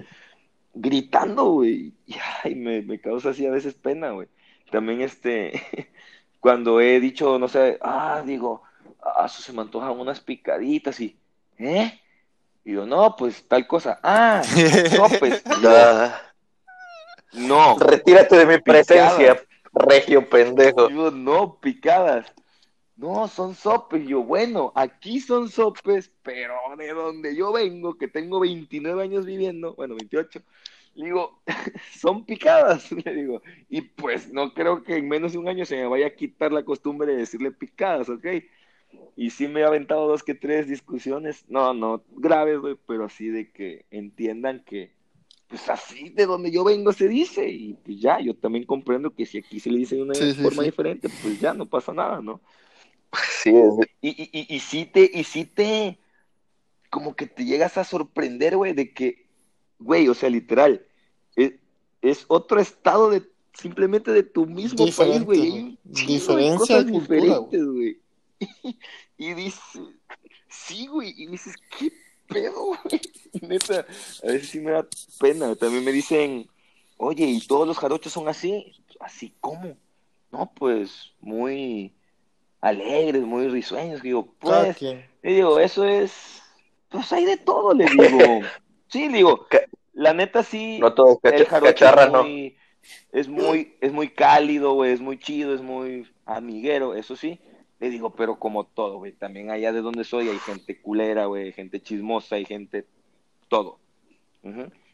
gritando, güey. Y ay, me, me causa así a veces pena, güey. También, este, cuando he dicho, no sé, ah, digo, ah, se me antojan unas picaditas y, ¿eh? Y yo, no, pues tal cosa. Ah, sopes. No. retírate de mi Picadas. presencia, regio pendejo. Yo, no, picadas. No, son sopes. Yo, bueno, aquí son sopes, pero de donde yo vengo, que tengo 29 años viviendo, bueno, 28, digo, son picadas, le digo. Y pues no creo que en menos de un año se me vaya a quitar la costumbre de decirle picadas, ¿ok? Y sí me he aventado dos que tres discusiones, no, no graves, güey, pero así de que entiendan que, pues así de donde yo vengo se dice, y pues ya, yo también comprendo que si aquí se le dice de una Sí, forma sí. diferente, pues ya no pasa nada, ¿no? Sí, es Y, y, y, y sí te, y sí te, como que te llegas a sorprender, güey, de que, güey, o sea, literal, es, es otro estado de, simplemente de tu mismo Diferente, país, güey. güey. Hay un chingo de Diferencia cosas de cultura, diferentes, güey. Y dices, sí, güey, y dices, ¿qué pedo, güey? Neta, a veces sí me da pena. También me dicen, oye, ¿y todos los jarochos son así? ¿Así cómo? No, pues, muy alegres, muy risueños. Digo, pues, quien. le digo, eso es, pues hay de todo, le digo. Sí, le digo, la neta sí, no todo el jarocho es no. muy, es muy, es muy cálido, güey, es muy chido, es muy amiguero, eso sí. Le digo, pero como todo, güey, también allá de donde soy hay gente culera, güey, gente chismosa, hay gente, todo.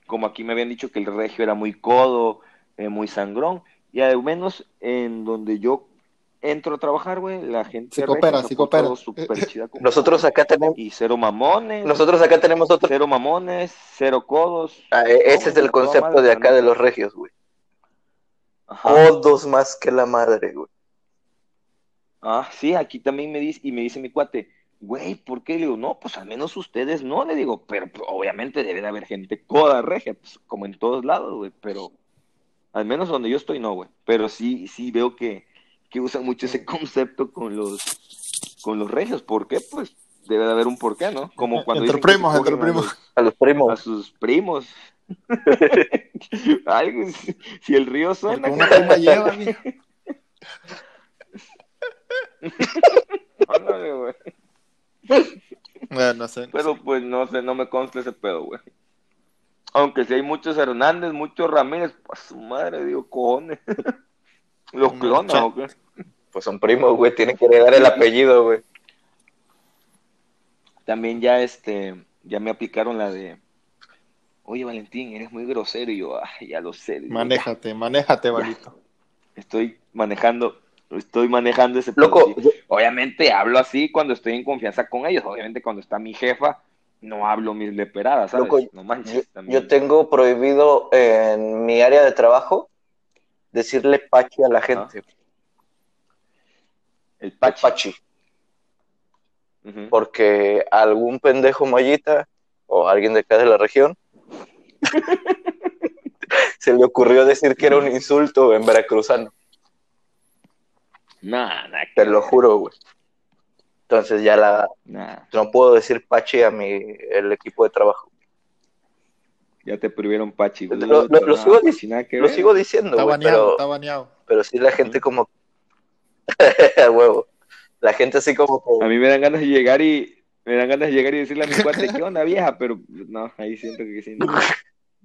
Como aquí me habían dicho que el regio era muy codo, eh, muy sangrón, y al menos en donde yo entro a trabajar, güey, la gente Sí coopera, se sí coopera. Nosotros acá tenemos, y cero mamones, nosotros acá tenemos otro. cero mamones, cero codos. Ah, e- ese es el concepto de acá de los regios, güey. Ajá. Todos más que la madre, güey. Ah, sí, aquí también me dice, y me dice mi cuate, güey, ¿por qué? Le digo, no, pues al menos ustedes no, le digo, pero pues, obviamente debe de haber gente coda regia, pues como en todos lados, güey, pero al menos donde yo estoy no, güey, pero sí, sí veo que, que usan mucho ese concepto con los, con los regios, ¿por qué? Pues debe de haber un porqué, ¿no? Como cuando Entre primos, entre a primos. los- A los a primos. sus primos. Algo, si- el río suena, una prima lleva. ándale, güey. Bueno, no sé. Pero pues no sé, no me consta ese pedo, güey. Aunque si hay muchos Hernández, muchos Ramírez, pues su madre, digo, cojones. ¿Los cha- o qué? Pues son primos, güey. Tienen que heredar el apellido, güey. También ya este, ya me aplicaron la de, oye Valentín, eres muy grosero. Y yo, ah, ya lo sé. Manéjate, manéjate, Valito. Estoy manejando, estoy manejando ese Loco, pedo, sí. Obviamente hablo así cuando estoy en confianza con ellos. Obviamente cuando está mi jefa, no hablo mis leperadas, ¿sabes? Loco, no manches. Yo, también. yo tengo prohibido en mi área de trabajo decirle pachi a la gente. El pachi. Pachi. Porque algún pendejo mollita o alguien de acá de la región se le ocurrió decir que era un insulto en veracruzano. Nah, nah, Te lo juro, güey. Entonces ya la nah. no puedo decir pachi a mi el equipo de trabajo. Ya te prohibieron pachi. Lo- güey. lo- sigo nada que Lo sigo diciendo, Está güey, baneado, pero, está baneado. pero sí la gente como huevo. La gente así como que A mí me dan ganas de llegar y me dan ganas de llegar y decirle a mi cuate, ¿qué onda vieja? Pero no, ahí siento que sí. No,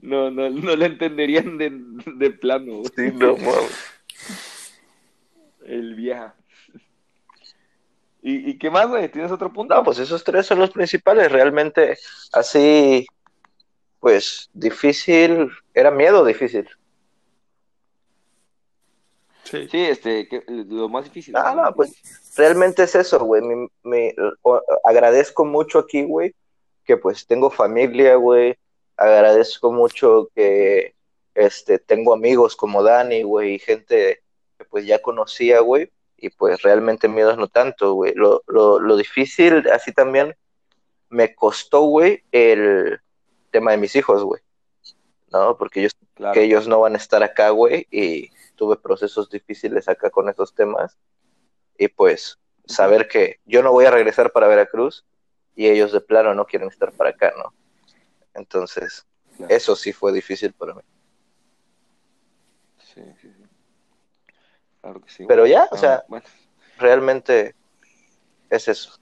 no, no, no lo entenderían de, de plano, güey. Sí, no. El vieja. ¿Y, ¿Y qué más, güey? ¿Tienes otro punto? No, pues esos tres son los principales. Realmente, así, pues, difícil, era miedo difícil. Sí. Sí, este, que- lo más difícil. Ah, no, pues. Realmente es eso, güey. O- agradezco mucho aquí, güey, que pues tengo familia, güey. Agradezco mucho que, este, tengo amigos como Dani, güey, y gente pues ya conocía, güey. Y pues realmente miedos no tanto, güey. Lo, lo, lo difícil, así también, me costó, güey, el tema de mis hijos, güey. ¿No? Porque ellos Claro. que ellos no van a estar acá, güey, y tuve procesos difíciles acá con esos temas. Y pues saber que yo no voy a regresar para Veracruz y ellos de plano no quieren estar para acá, ¿no? Entonces, Claro. eso sí fue difícil para mí. Sí, sí, sí. Claro que sí. Pero ya, o sea, bueno. realmente es eso.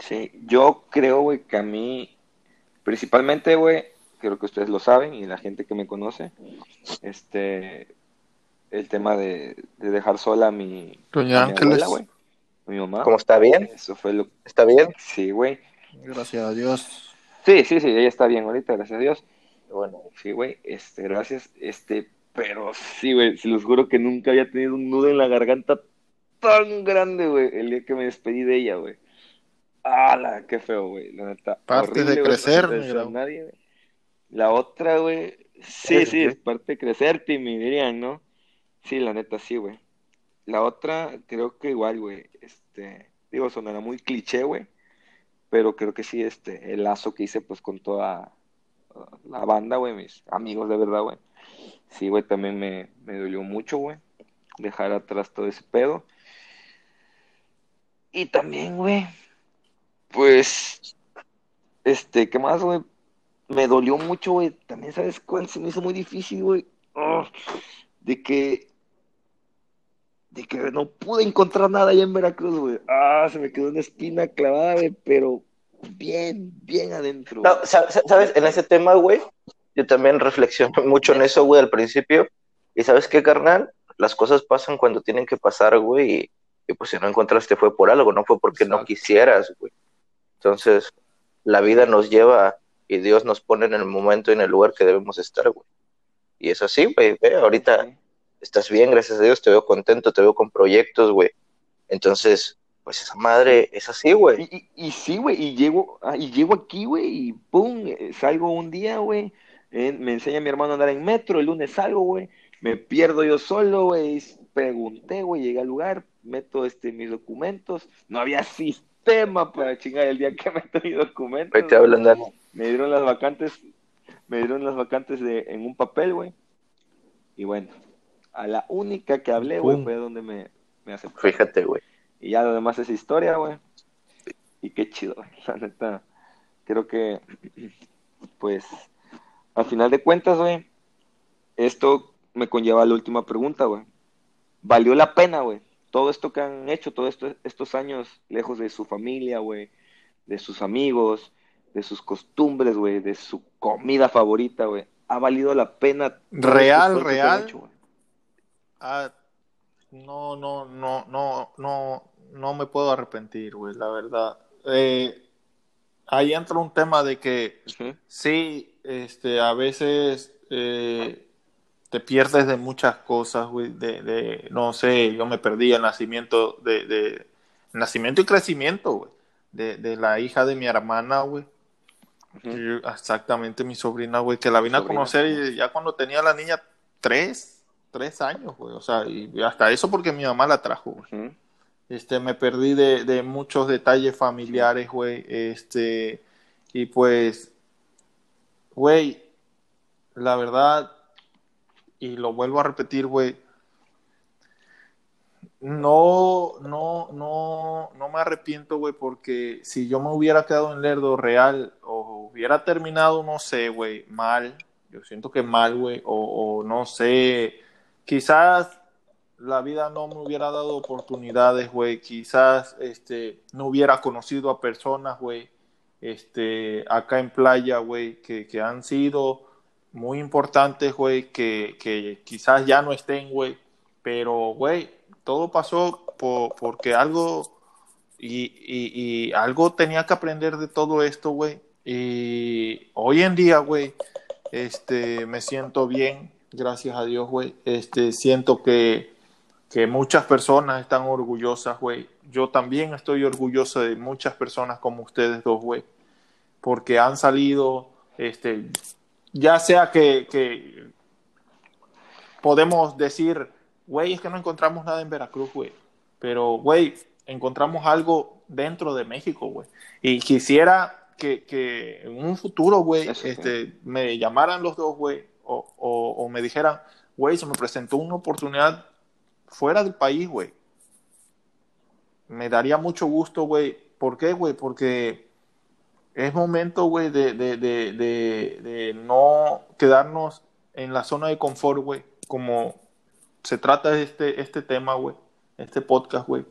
Sí, yo creo, güey, que a mí, principalmente, güey, creo que ustedes lo saben y la gente que me conoce, este, el tema de, de dejar sola a mi, Doña a mi Ángeles. abuela, güey, a mi mamá. ¿Cómo está bien? Eso fue lo ¿Está bien? sí, güey. Gracias a Dios. Sí, sí, sí, ella está bien ahorita, gracias a Dios. Bueno, Sí, güey, este, gracias, este, pero sí, güey, se los juro que nunca había tenido un nudo en la garganta tan grande, güey, el día que me despedí de ella, güey. ¡Hala! Qué feo, güey, la neta. Parte de Horrible, güey, crecer, no nadie, güey. La otra, güey, sí, sí, es parte de crecer, Timmy, dirían, ¿no? Sí, la neta, sí, güey. La otra, creo que igual, güey, este, digo, sonará muy cliché, güey, pero creo que sí, este, el lazo que hice, pues, con toda la banda, güey, mis amigos de verdad, güey. Sí, güey, también me, me dolió mucho, güey, dejar atrás todo ese pedo. Y también, güey, pues, este, ¿qué más, güey? Me dolió mucho, güey. También, ¿sabes cuál se me hizo muy difícil, güey? Oh, de que, de que no pude encontrar nada allá en Veracruz, güey. Ah, se me quedó una espina clavada, güey, pero bien, bien adentro. No, sa- sa- ¿sabes? En ese tema, güey, yo también reflexioné mucho en eso, güey, al principio. Y ¿sabes qué, carnal? Las cosas pasan cuando tienen que pasar, güey. Y, y, pues si no encontraste fue por algo, no fue porque no quisieras, güey. Entonces, la vida nos lleva y Dios nos pone en el momento y en el lugar que debemos estar, güey. Y es así, güey. Ve, ahorita Sí. estás bien, gracias a Dios, te veo contento, te veo con proyectos, güey. Entonces, pues esa madre es así, güey. Y, y, y sí, güey, y llego, ah, y llego aquí, güey, y pum, eh, salgo un día, güey, eh, me enseña mi hermano a andar en metro, el lunes salgo, güey, me pierdo yo solo, güey, pregunté, güey, llegué al lugar, meto este, mis documentos, no había sistema para chingar el día que meto mis documentos, te hablan, me dieron las vacantes, me dieron las vacantes de, en un papel, güey, y bueno, a la única que hablé, güey, fue donde me, me aceptó. Fíjate, güey. Y ya lo demás es historia, güey. Y qué chido, güey. La neta. Creo que, pues, al final de cuentas, güey, esto me conlleva a la última pregunta, güey. ¿Valió la pena, güey? Todo esto que han hecho, todos esto, estos años lejos de su familia, güey, de sus amigos, de sus costumbres, güey, de su comida favorita, güey. ¿Ha valido la pena? este Real, real. hecho? Ah, no, no, no, no, no, no me puedo arrepentir, güey, la verdad. Eh, ahí entra un tema de que sí, este, a veces eh, te pierdes de muchas cosas, güey, de, de, no sé, yo me perdí el nacimiento de, de nacimiento y crecimiento, güey, de, de la hija de mi hermana, güey. Exactamente, mi sobrina, güey, que la vine a conocer ya cuando tenía la niña tres, tres años, güey, o sea, y hasta eso porque mi mamá la trajo, güey. Este, me perdí de, de muchos detalles familiares, güey, este, y pues, güey, la verdad, y lo vuelvo a repetir, güey, no, no, no, no me arrepiento, güey, porque si yo me hubiera quedado en Lerdo real o hubiera terminado, no sé, güey, mal, yo siento que mal, güey, o, no sé, quizás la vida no me hubiera dado oportunidades, güey, quizás, este, no hubiera conocido a personas, güey, este, acá en playa, güey, que, que han sido muy importantes, güey, que, que quizás ya no estén, güey, pero, güey, todo pasó por, porque algo y, y, algo tenía que aprender de todo esto, güey. Y hoy en día, güey, este, me siento bien, gracias a Dios, güey. Este, siento que, que muchas personas están orgullosas, güey. Yo también estoy orgulloso de muchas personas como ustedes dos, güey. Porque han salido, este, ya sea que, que podemos decir, güey, es que no encontramos nada en Veracruz, güey. Pero, güey, encontramos algo dentro de México, güey. Y quisiera que, que en un futuro, güey, este, me llamaran los dos, güey, o, o, me dijeran, güey, se me presentó una oportunidad fuera del país, güey. Me daría mucho gusto, güey. ¿Por qué, güey? Porque es momento, güey, de, de, de, no quedarnos en la zona de confort, güey, como se trata este, este tema, güey, este podcast, güey.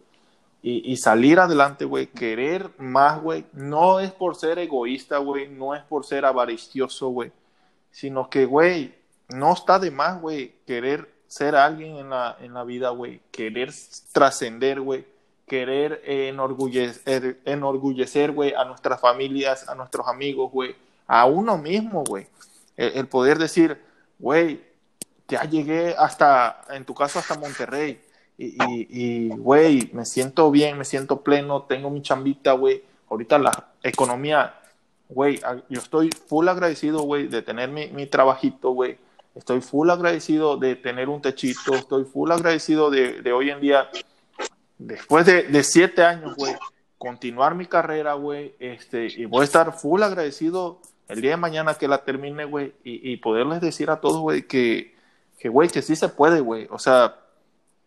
Y, y, salir adelante, güey, querer más, güey. No es por ser egoísta, güey, no es por ser avaricioso, güey, sino que, güey, no está de más, güey, querer ser alguien en la, en la vida, güey, querer trascender, güey, querer enorgullecer, enorgullecer, güey, a nuestras familias, a nuestros amigos, güey, a uno mismo, güey. el poder decir, güey, ya llegué hasta, en tu caso, hasta Monterrey. Y, güey, me siento bien, me siento pleno, tengo mi chambita, güey. Ahorita la economía, güey, yo estoy full agradecido, güey, de tener mi, mi trabajito, güey. Estoy full agradecido de tener un techito, estoy full agradecido de, de hoy en día, después de, de siete años, güey, continuar mi carrera, güey, este, y voy a estar full agradecido el día de mañana que la termine, güey, y, y poderles decir a todos, güey, que, que, güey, que sí se puede, güey. O sea,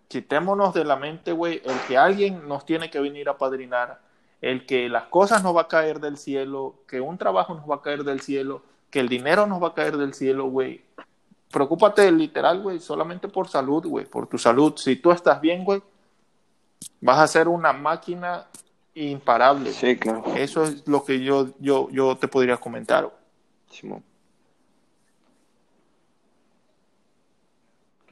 quitémonos de la mente, güey, el que alguien nos tiene que venir a padrinar, el que las cosas nos va a caer del cielo, que un trabajo nos va a caer del cielo, que el dinero nos va a caer del cielo, güey. Preocúpate literal, güey, solamente por salud, güey, por tu salud. Si tú estás bien, güey, vas a ser una máquina imparable. Sí, claro. Eso es lo que yo, yo, yo te podría comentar. Simón.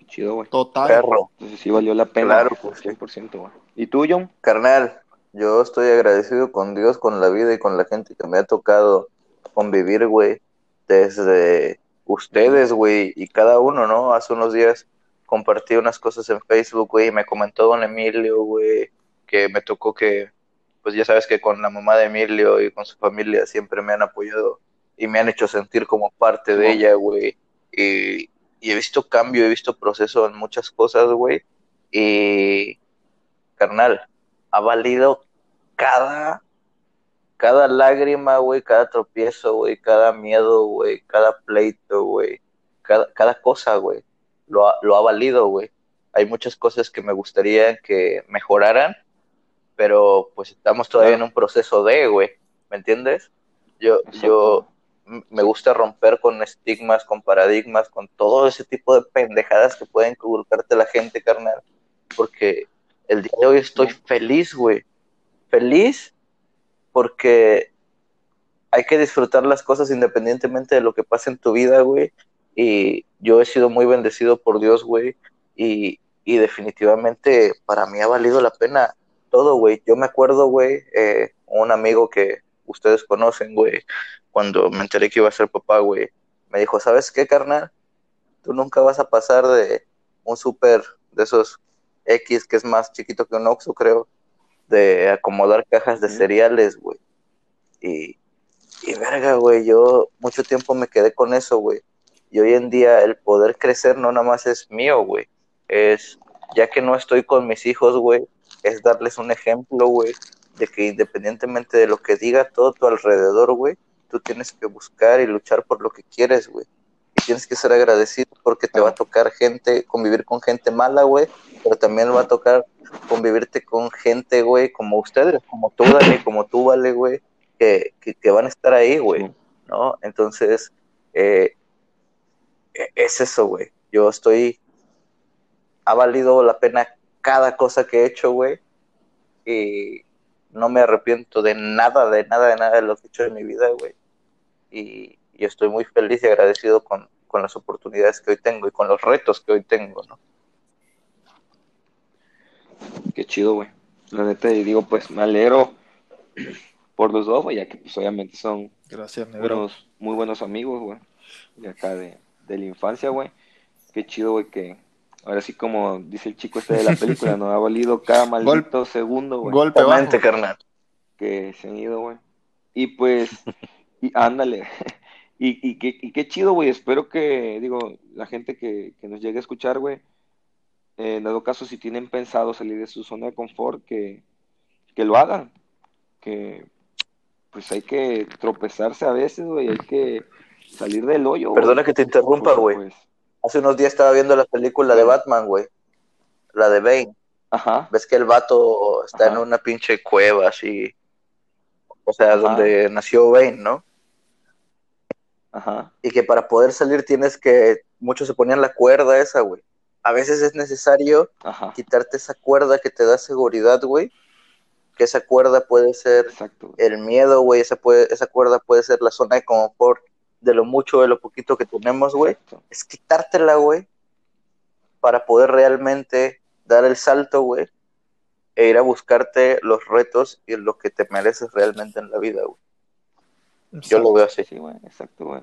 chido, güey. Total. Perro. Entonces sí valió la pena. Claro, pues 100%, güey. ¿Y tú, John? Carnal, yo estoy agradecido con Dios, con la vida y con la gente que me ha tocado convivir, güey, desde ustedes, güey, y cada uno, ¿no? Hace unos días compartí unas cosas en Facebook, güey, y me comentó don Emilio, güey, que me tocó que, pues ya sabes que con la mamá de Emilio y con su familia siempre me han apoyado y me han hecho sentir como parte de ella, güey. Y, y he visto cambio, he visto proceso en muchas cosas, güey. Y, carnal, ha valido cada, cada lágrima, güey, cada tropiezo, güey, cada miedo, güey, cada pleito, güey, cada, cada cosa, güey. Lo, lo ha valido, güey. Hay muchas cosas que me gustaría que mejoraran, pero pues estamos todavía en un proceso de, güey, ¿me entiendes? Yo, yo, me gusta romper con estigmas, con paradigmas, con todo ese tipo de pendejadas que pueden inculcarte la gente, carnal. Porque el día de hoy estoy feliz, güey. Feliz porque hay que disfrutar las cosas independientemente de lo que pase en tu vida, güey. Y yo he sido muy bendecido por Dios, güey. Y, y definitivamente para mí ha valido la pena todo, güey. Yo me acuerdo, güey, eh, un amigo que ustedes conocen, güey, cuando me enteré que iba a ser papá, güey, me dijo, ¿sabes qué, carnal? Tú nunca vas a pasar de un súper de esos X que es más chiquito que un Oxxo, creo, de acomodar cajas de cereales, güey. Y, y verga, güey, yo mucho tiempo me quedé con eso, güey. Y hoy en día el poder crecer no nada más es mío, güey. Es, ya que no estoy con mis hijos, güey, es darles un ejemplo, güey, de que independientemente de lo que diga todo tu alrededor, güey, tú tienes que buscar y luchar por lo que quieres, güey. Y tienes que ser agradecido porque te va a tocar gente, convivir con gente mala, güey, pero también va a tocar convivirte con gente, güey, como ustedes, como tú, Dani, como tú, Vale, güey, que, que, van a estar ahí, güey, ¿no? Entonces, eh, es eso, güey. Yo estoy, ha valido la pena cada cosa que he hecho, güey, y no me arrepiento de nada, de nada, de nada de lo que he hecho en mi vida, güey. Y, y estoy muy feliz y agradecido con, con las oportunidades que hoy tengo y con los retos que hoy tengo, ¿no? Qué chido, güey. La neta, y digo, pues me alegro por los dos, güey, ya que pues obviamente son Gracias, muy buenos amigos, güey. De acá de, de la infancia, güey. Qué chido, güey, que ahora sí como dice el chico este de la película, nos ha valido cada maldito segundo, güey. Golpe bajo. carnal. Que se han ido, güey. Y pues, y ándale. y, y, qué, y qué chido, güey. Espero que, digo, la gente que, que nos llegue a escuchar, güey, en dado caso, si tienen pensado salir de su zona de confort, que, que lo hagan. Que pues hay que tropezarse a veces, güey, hay que salir del hoyo. Perdona que te interrumpa, güey. Pues. Hace unos días estaba viendo la película de Batman, güey. La de Bane. Ajá. Ves que el vato está en una pinche cueva así. O sea, donde nació Bane, ¿no? Ajá. Y que para poder salir tienes que. Muchos se ponían la cuerda esa, güey a veces es necesario quitarte esa cuerda que te da seguridad, güey. Que esa cuerda puede ser el miedo, güey. Esa, puede, esa cuerda puede ser la zona de confort de lo mucho, de lo poquito que tenemos, güey. Es quitártela, güey. Para poder realmente dar el salto, güey. E ir a buscarte los retos y lo que te mereces realmente en la vida, güey. Yo lo veo así. Sí, güey, exacto, güey.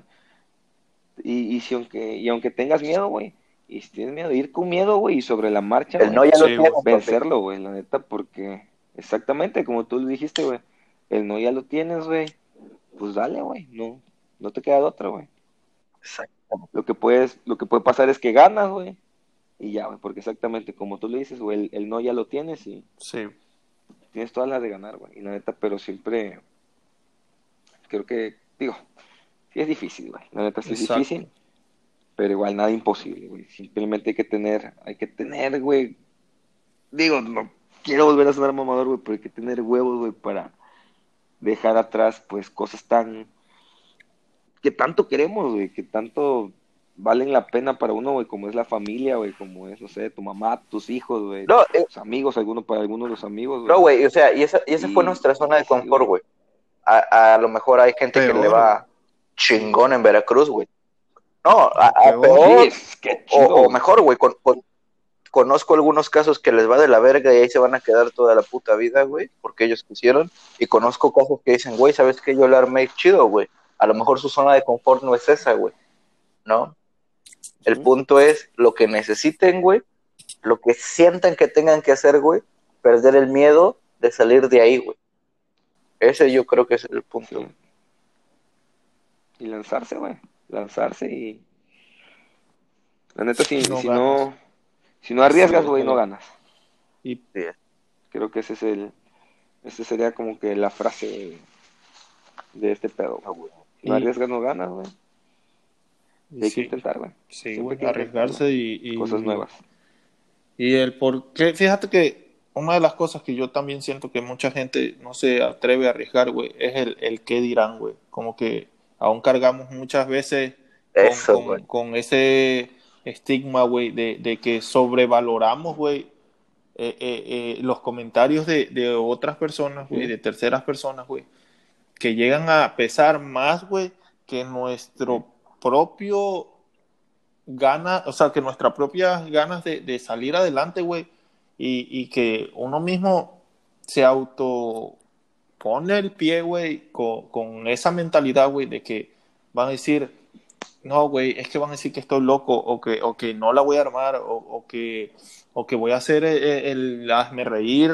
Y, y, si aunque, y aunque tengas miedo, güey, y si tienes miedo, ir con miedo, güey, y sobre la marcha, el no ya lo tienes, vencerlo, güey, la neta, porque exactamente como tú lo dijiste, güey, el no ya lo tienes, güey, pues dale, güey, no, no te queda de otra, güey. Exacto. Lo que puedes, lo que puede pasar es que ganas, güey, y ya, güey, porque exactamente como tú lo dices, güey, el, el, no ya lo tienes y sí. tienes todas las de ganar, güey, y la neta, pero siempre creo que, digo, sí es difícil, güey, la neta sí es difícil pero igual nada imposible, güey. Simplemente hay que tener, hay que tener, güey. Digo, no quiero volver a sonar mamador, güey, pero hay que tener huevos, güey, para dejar atrás, pues, cosas tan. Que tanto queremos, güey, que tanto valen la pena para uno, güey, como es la familia, güey, como es, no sé, tu mamá, tus hijos, güey, no, eh, tus amigos, algunos para algunos de los amigos, güey. No, güey, o sea, y esa, y esa fue nuestra zona de confort, güey. A, a, lo mejor hay gente que le va chingón en Veracruz, güey. No, a, peor, o, mejor, güey, conozco algunos casos que les va de la verga y ahí se van a quedar toda la puta vida, güey, porque ellos quisieron, y conozco casos que dicen, güey, ¿sabes qué? Yo la armé chido, güey. A lo mejor su zona de confort no es esa, güey, ¿no? El punto es lo que necesiten, güey, lo que sientan que tengan que hacer, güey, perder el miedo de salir de ahí, güey. Ese yo creo que es el punto. Y lanzarse, güey lanzarse y la neta si no, si, no si no arriesgas güey no ganas y creo que ese es el ese sería como que la frase de este pedo si no arriesgas no ganas güey. hay que intentar güey. sí arriesgarse y, cosas nuevas. y el por qué fíjate que una de las cosas que yo también siento que mucha gente no se atreve a arriesgar, güey, es el, el qué dirán, güey. Como que aún cargamos muchas veces con, ese estigma, güey, de, que sobrevaloramos, güey, eh, eh, eh, los comentarios de, otras personas, güey, de terceras personas, güey, que llegan a pesar más, güey, que nuestro propio gana, o sea, que nuestras propias ganas de, salir adelante, güey, y, y, que uno mismo se auto pone el pie, güey, con, con esa mentalidad, güey, de que van a decir, no, güey, es que van a decir que estoy loco o que, o que no la voy a armar o, o que, o que voy a hacer el, el hazme reír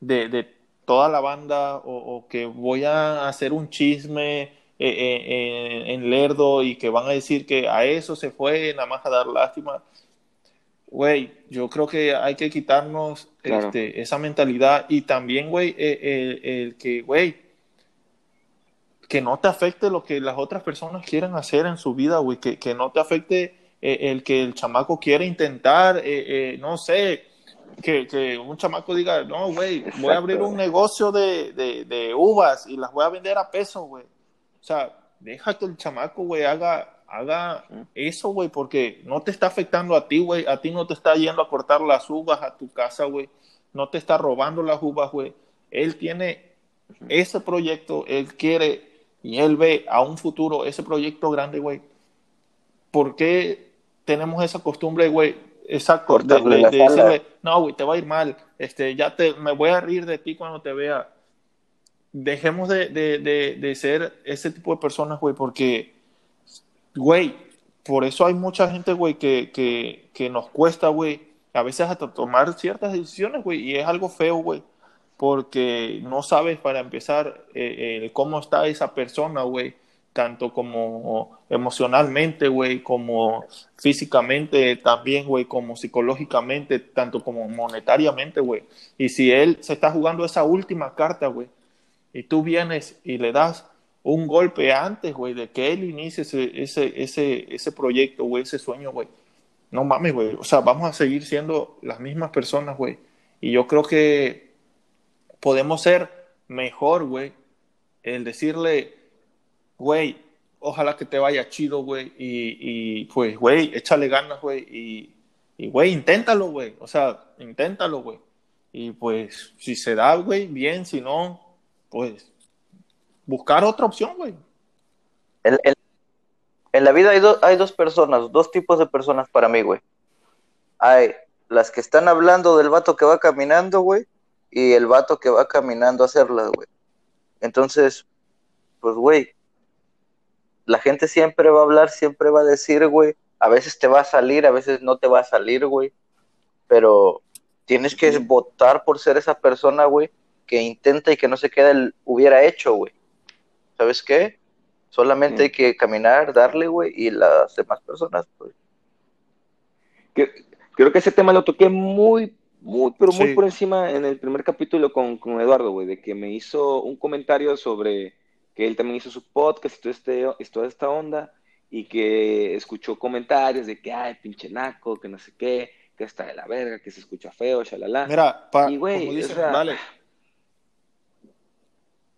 de, de, toda la banda o, o, que voy a hacer un chisme eh, eh, en, en, Lerdo y que van a decir que a eso se fue nada más a dar lástima. Güey, yo creo que hay que quitarnos claro. este, esa mentalidad y también, güey, el, el, el que, güey, que no te afecte lo que las otras personas quieren hacer en su vida, güey, que, que no te afecte eh, el que el chamaco quiere intentar, eh, eh, no sé, que, que, un chamaco diga, no, güey, voy a abrir un negocio de, de, de, uvas y las voy a vender a peso, güey. O sea, deja que el chamaco, güey, haga, haga eso, güey, porque no te está afectando a ti, güey, a ti no te está yendo a cortar las uvas a tu casa, güey, no te está robando las uvas, güey. Él tiene ese proyecto, él quiere y él ve a un futuro ese proyecto grande, güey, ¿por qué tenemos esa costumbre, güey? Exacto, de, de, de decirle, no, güey, te va a ir mal, este, ya te, me voy a reír de ti cuando te vea. Dejemos de, de ser ese tipo de personas, güey, porque, güey, por eso hay mucha gente, güey, que, que, que nos cuesta, güey, a veces hasta tomar ciertas decisiones, güey, y es algo feo, güey porque no sabes para empezar eh, eh, cómo está esa persona, güey, tanto como emocionalmente, güey, como físicamente también, güey, como psicológicamente, tanto como monetariamente, güey. Y si él se está jugando esa última carta, güey, y tú vienes y le das un golpe antes, güey, de que él inicie ese, ese, ese, ese proyecto, güey, ese sueño, güey. No mames, güey. O sea, vamos a seguir siendo las mismas personas, güey. Y yo creo que podemos ser mejor, güey. El decirle, güey, ojalá que te vaya chido, güey. Y, y, pues, güey, échale ganas, güey. Y, y, güey, inténtalo, güey. O sea, inténtalo, güey. Y pues, si se da, güey, bien. Si no, pues, buscar otra opción, güey. El, en la vida hay, do, hay dos personas, dos tipos de personas para mí, güey. Hay las que están hablando del vato que va caminando, güey y el vato que va caminando a hacerlas, güey. Entonces, pues, güey, la gente siempre va a hablar, siempre va a decir, güey, a veces te va a salir, a veces no te va a salir, güey, pero tienes que votar por ser esa persona, güey, que intenta y que no se queda el hubiera hecho, güey. ¿Sabes qué? Solamente hay que caminar, darle, güey, y las demás personas, pues. Creo que ese tema lo toqué muy muy, pero muy sí. por encima en el primer capítulo con, con Eduardo, güey, de que me hizo un comentario sobre que él también hizo su podcast y todo este, y toda esta onda, y que escuchó comentarios de que, ay, pinche naco, que no sé qué, que está de la verga, que se escucha feo, shalala. Mira, pa, y, güey, como dicen, o sea, vale.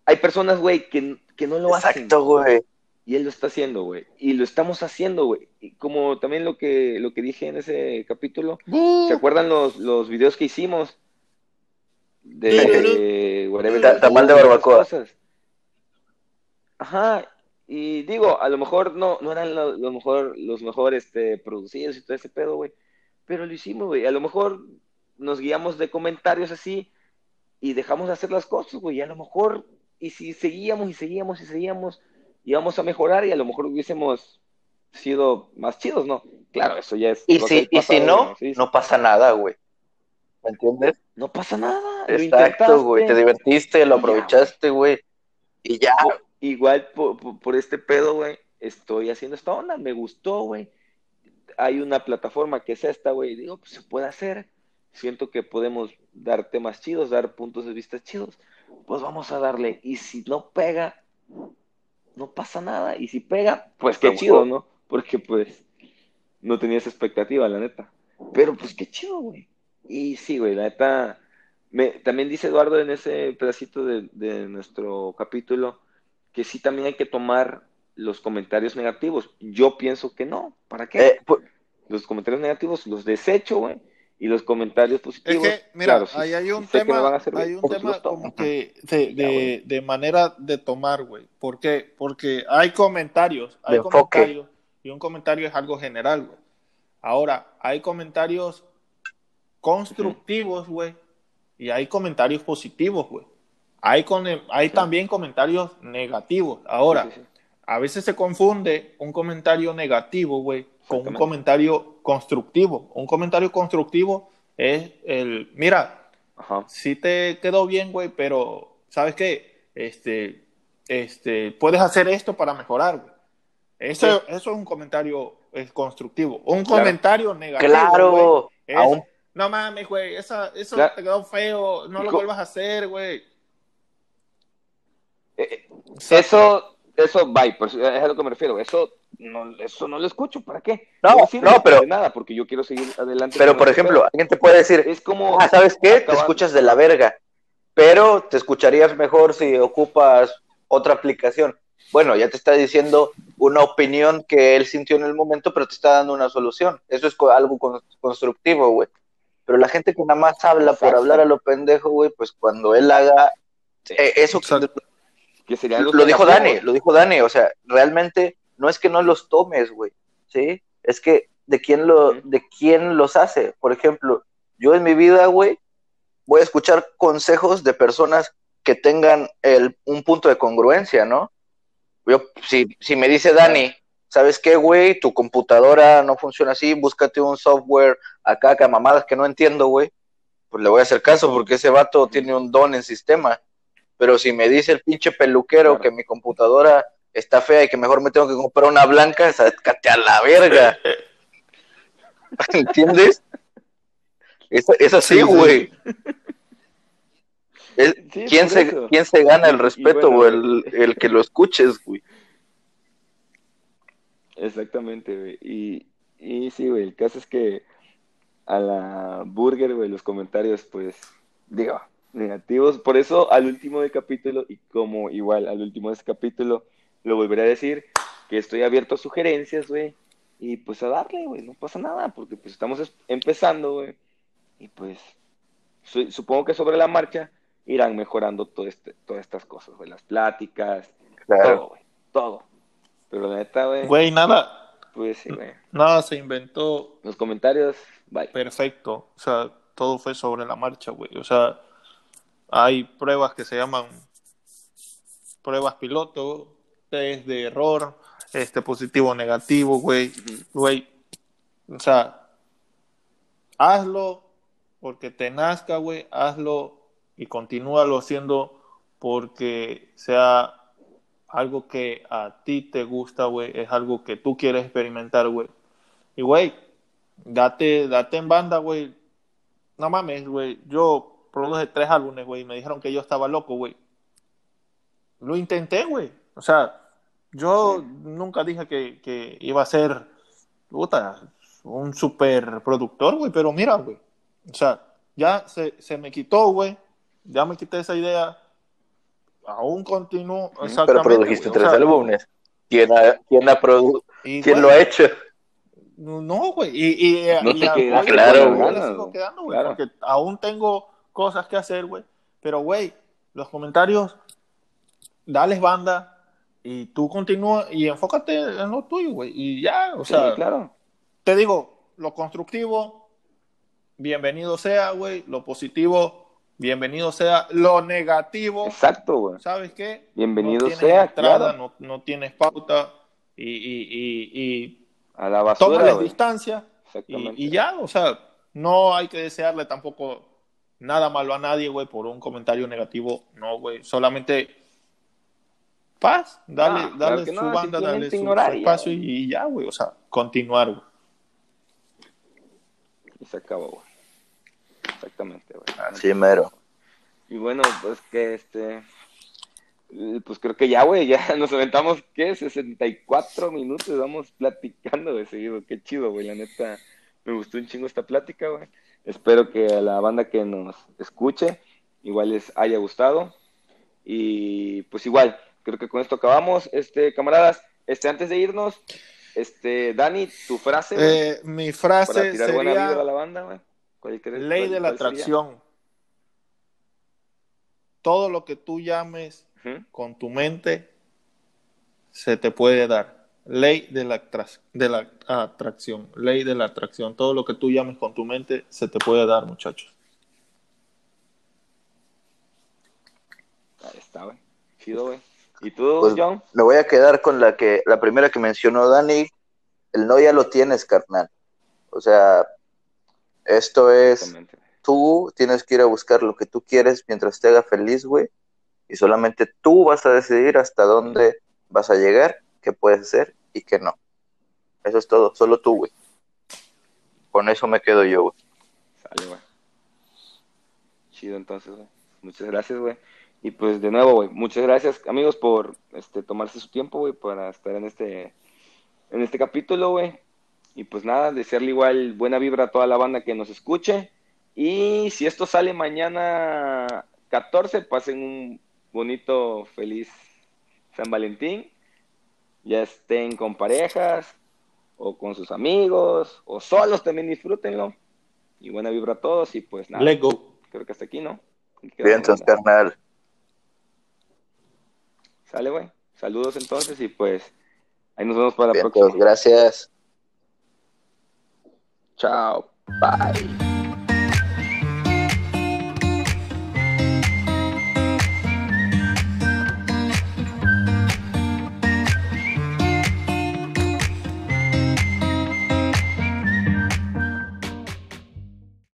hay personas, güey, que, que no lo Exacto, hacen. Exacto, güey. Y él lo está haciendo, güey. Y lo estamos haciendo, güey. Y como también lo que, lo que dije en ese capítulo, uh. ¿se acuerdan los, los videos que hicimos? De, de whatever, tamal de barbacoa. Ajá. Y digo, a lo mejor no, no eran los, lo mejor, los mejor este, producidos y todo ese pedo, güey. Pero lo hicimos, güey. A lo mejor nos guiamos de comentarios así y dejamos de hacer las cosas, güey. Y a lo mejor, y si seguíamos y seguíamos y seguíamos íbamos a mejorar y a lo mejor hubiésemos sido más chidos, ¿no? Claro, eso ya es. Y si, y si no, sí. no pasa nada, güey. ¿Me entiendes? No pasa nada. Exacto, güey. Te divertiste, lo aprovechaste, güey. Y ya. Igual por, por, por este pedo, güey, estoy haciendo esta onda, me gustó, güey. Hay una plataforma que es esta, güey. Digo, pues se puede hacer. Siento que podemos dar temas chidos, dar puntos de vista chidos. Pues vamos a darle. Y si no pega, no pasa nada. Y si pega, pues qué chido, ¿no? Porque pues no tenías expectativa, la neta. Pero pues qué chido, güey. Y sí, güey, la neta. Me, también dice Eduardo en ese pedacito de, de, nuestro capítulo que sí también hay que tomar los comentarios negativos. Yo pienso que no. ¿Para qué? Eh, pues... Los comentarios negativos los desecho, güey y los comentarios positivos. Es que, mira, claro, ahí hay un tema, hay un tema como que de, de, de, manera de tomar, güey. ¿Por qué? Porque hay comentarios, hay de comentarios, enfoque. y un comentario es algo general, güey. Ahora, hay comentarios constructivos, güey, y hay comentarios positivos, güey. Hay, con, hay también comentarios negativos. Ahora, Sí, sí, sí. a veces se confunde un comentario negativo, güey, con un comentario constructivo. Un comentario constructivo es el, mira, Ajá. sí te quedó bien, güey, pero ¿sabes qué? Este, este, puedes hacer esto para mejorar, güey. Eso, eso es un comentario constructivo. Un Claro. comentario negativo, Claro, güey, es, aún- no mames, güey, esa, eso Claro. te quedó feo, no lo vuelvas a hacer, güey. Eh. Eso, eso, bye, pues, es a lo que me refiero. Eso no, eso no lo escucho, ¿para qué? No, sirve no, pero- de nada, porque yo quiero seguir adelante. Pero, por este ejemplo, alguien te puede decir, es como. ah, ¿sabes qué? Te escuchas de la verga, pero te escucharías mejor si ocupas otra aplicación. Bueno, ya te está diciendo una opinión que él sintió en el momento, pero te está dando una solución. Eso es co- algo con- constructivo, güey. Pero la gente que nada más habla por hablar a lo pendejo, güey, pues cuando él haga eh, eso, Exacto. que serían los lo dijo. Dani, lo dijo Dani, o sea, realmente no es que no los tomes, güey, ¿sí? Es que de quién, lo, de quién los hace. Por ejemplo, yo en mi vida, güey, voy a escuchar consejos de personas que tengan el, un punto de congruencia, ¿no? Yo, si, si me dice Dani, ¿sabes qué, güey? Tu computadora no funciona así, búscate un software acá, que mamadas que no entiendo, güey. Pues le voy a hacer caso porque ese vato tiene un don en sistema. Pero si me dice el pinche peluquero Claro. que mi computadora está fea y que mejor me tengo que comprar una blanca, sácate a la verga. ¿Entiendes? Es, es así, Sí, sí. güey. Sí, ¿quién, se, eso. ¿Quién se gana el respeto bueno, o el, el que lo escuches, güey? Exactamente, güey. Y, y sí, güey, el caso es que a la burger, güey, los comentarios, pues, digo, negativos. Por eso, al último del capítulo, y como igual al último de ese capítulo, lo volveré a decir, que estoy abierto a sugerencias, güey. Y pues a darle, güey, no pasa nada, porque pues estamos es- empezando, güey. Y pues, su- supongo que sobre la marcha irán mejorando todo este, todas estas cosas, güey, las pláticas, todo, güey, todo. Pero la neta, güey, Güey, nada, pues sí, güey. nada se inventó Los comentarios, bye. perfecto. O sea, todo fue sobre la marcha, güey. O sea, hay pruebas que se llaman pruebas piloto, test de error, este positivo negativo, güey. Güey, o sea, hazlo porque te nazca, güey, hazlo y continúalo haciendo porque sea algo que a ti te gusta, güey, es algo que tú quieres experimentar, güey. Y, güey, date, date en banda, güey. No mames, güey. Yo produje tres álbumes, güey, y me dijeron que yo estaba loco, güey. Lo intenté, güey. O sea, yo nunca dije que, que iba a ser, puta, un super productor, güey, pero mira, güey. O sea, ya se, se me quitó, güey. Ya me quité esa idea. Aún continúo. Pero produjiste. O tres sea, álbumes. ¿Quién, ha, quién, ha produ- y, ¿quién lo ha hecho? No, güey. Y, y, No y te a- quedaste hoy con en día las le ganas, sigo güey. Claro. porque aún tengo cosas que hacer, güey. Pero, güey, los comentarios, dales banda y tú continúa y enfócate en lo tuyo, güey. Y ya, o Sí, sea, claro. te digo, lo constructivo, bienvenido sea, güey. Lo positivo, bienvenido sea. Lo negativo, Exacto, güey. ¿sabes qué? Bienvenido no sea, entrada, claro. no, no tienes pauta y, y, y, y A la basura, tómales güey. distancia y, Exactamente. y ya, o sea, no hay que desearle tampoco nada malo a nadie, güey, por un comentario negativo, no, güey, solamente paz, dale, Ah, dale su no, banda, dale su, ignorar su y ya, espacio y, ya, güey, o sea, continuar, güey. Y se acabó, güey. Exactamente, güey. Así mero. Y bueno, pues que este. Pues creo que ya, güey, ya nos aventamos, ¿qué? 64 minutos, vamos platicando de seguido. Qué chido, güey, la neta. Me gustó un chingo esta plática, güey. Espero que a la banda que nos escuche igual les haya gustado. Y pues igual, creo que con esto acabamos. Este, camaradas, este, antes de irnos, este, Dani, tu frase, Eh, mi para frase tirar buena vibra a sería la banda, güey. ¿Cuál crees- ley cuál- de la sería? atracción. Todo lo que tú llames con tu mente se te puede dar. Ley de la, de la atracción. Ley de la atracción. Todo lo que tú llames con tu mente se te puede dar, muchachos. está, güey. Chido, güey. ¿Y tú, Pues, John? Me voy a quedar con la que, la primera que mencionó Dani, el no ya lo tienes, carnal. O sea, esto es, tú tienes que ir a buscar lo que tú quieres mientras te haga feliz, güey. Y solamente tú vas a decidir hasta dónde vas a llegar, qué puedes hacer y qué no. Eso es todo, solo tú, güey. Con eso me quedo yo, güey. Sale, güey. Chido, entonces, güey. Muchas gracias, güey. Y pues de nuevo, güey, muchas gracias, amigos, por este tomarse su tiempo, güey, para estar en este en este capítulo, güey. Y pues nada, desearle igual buena vibra a toda la banda que nos escuche. Y si esto sale mañana 14, pasen un bonito, feliz San Valentín. Ya estén con parejas, o con sus amigos, o solos también disfrútenlo. Y buena vibra a todos. Y pues nada, Let go. creo que hasta aquí, ¿no? Bien, entonces, carnal. Sale, güey. Saludos entonces y pues ahí nos vemos para la Bien, próxima. entonces, gracias. Chao. Bye.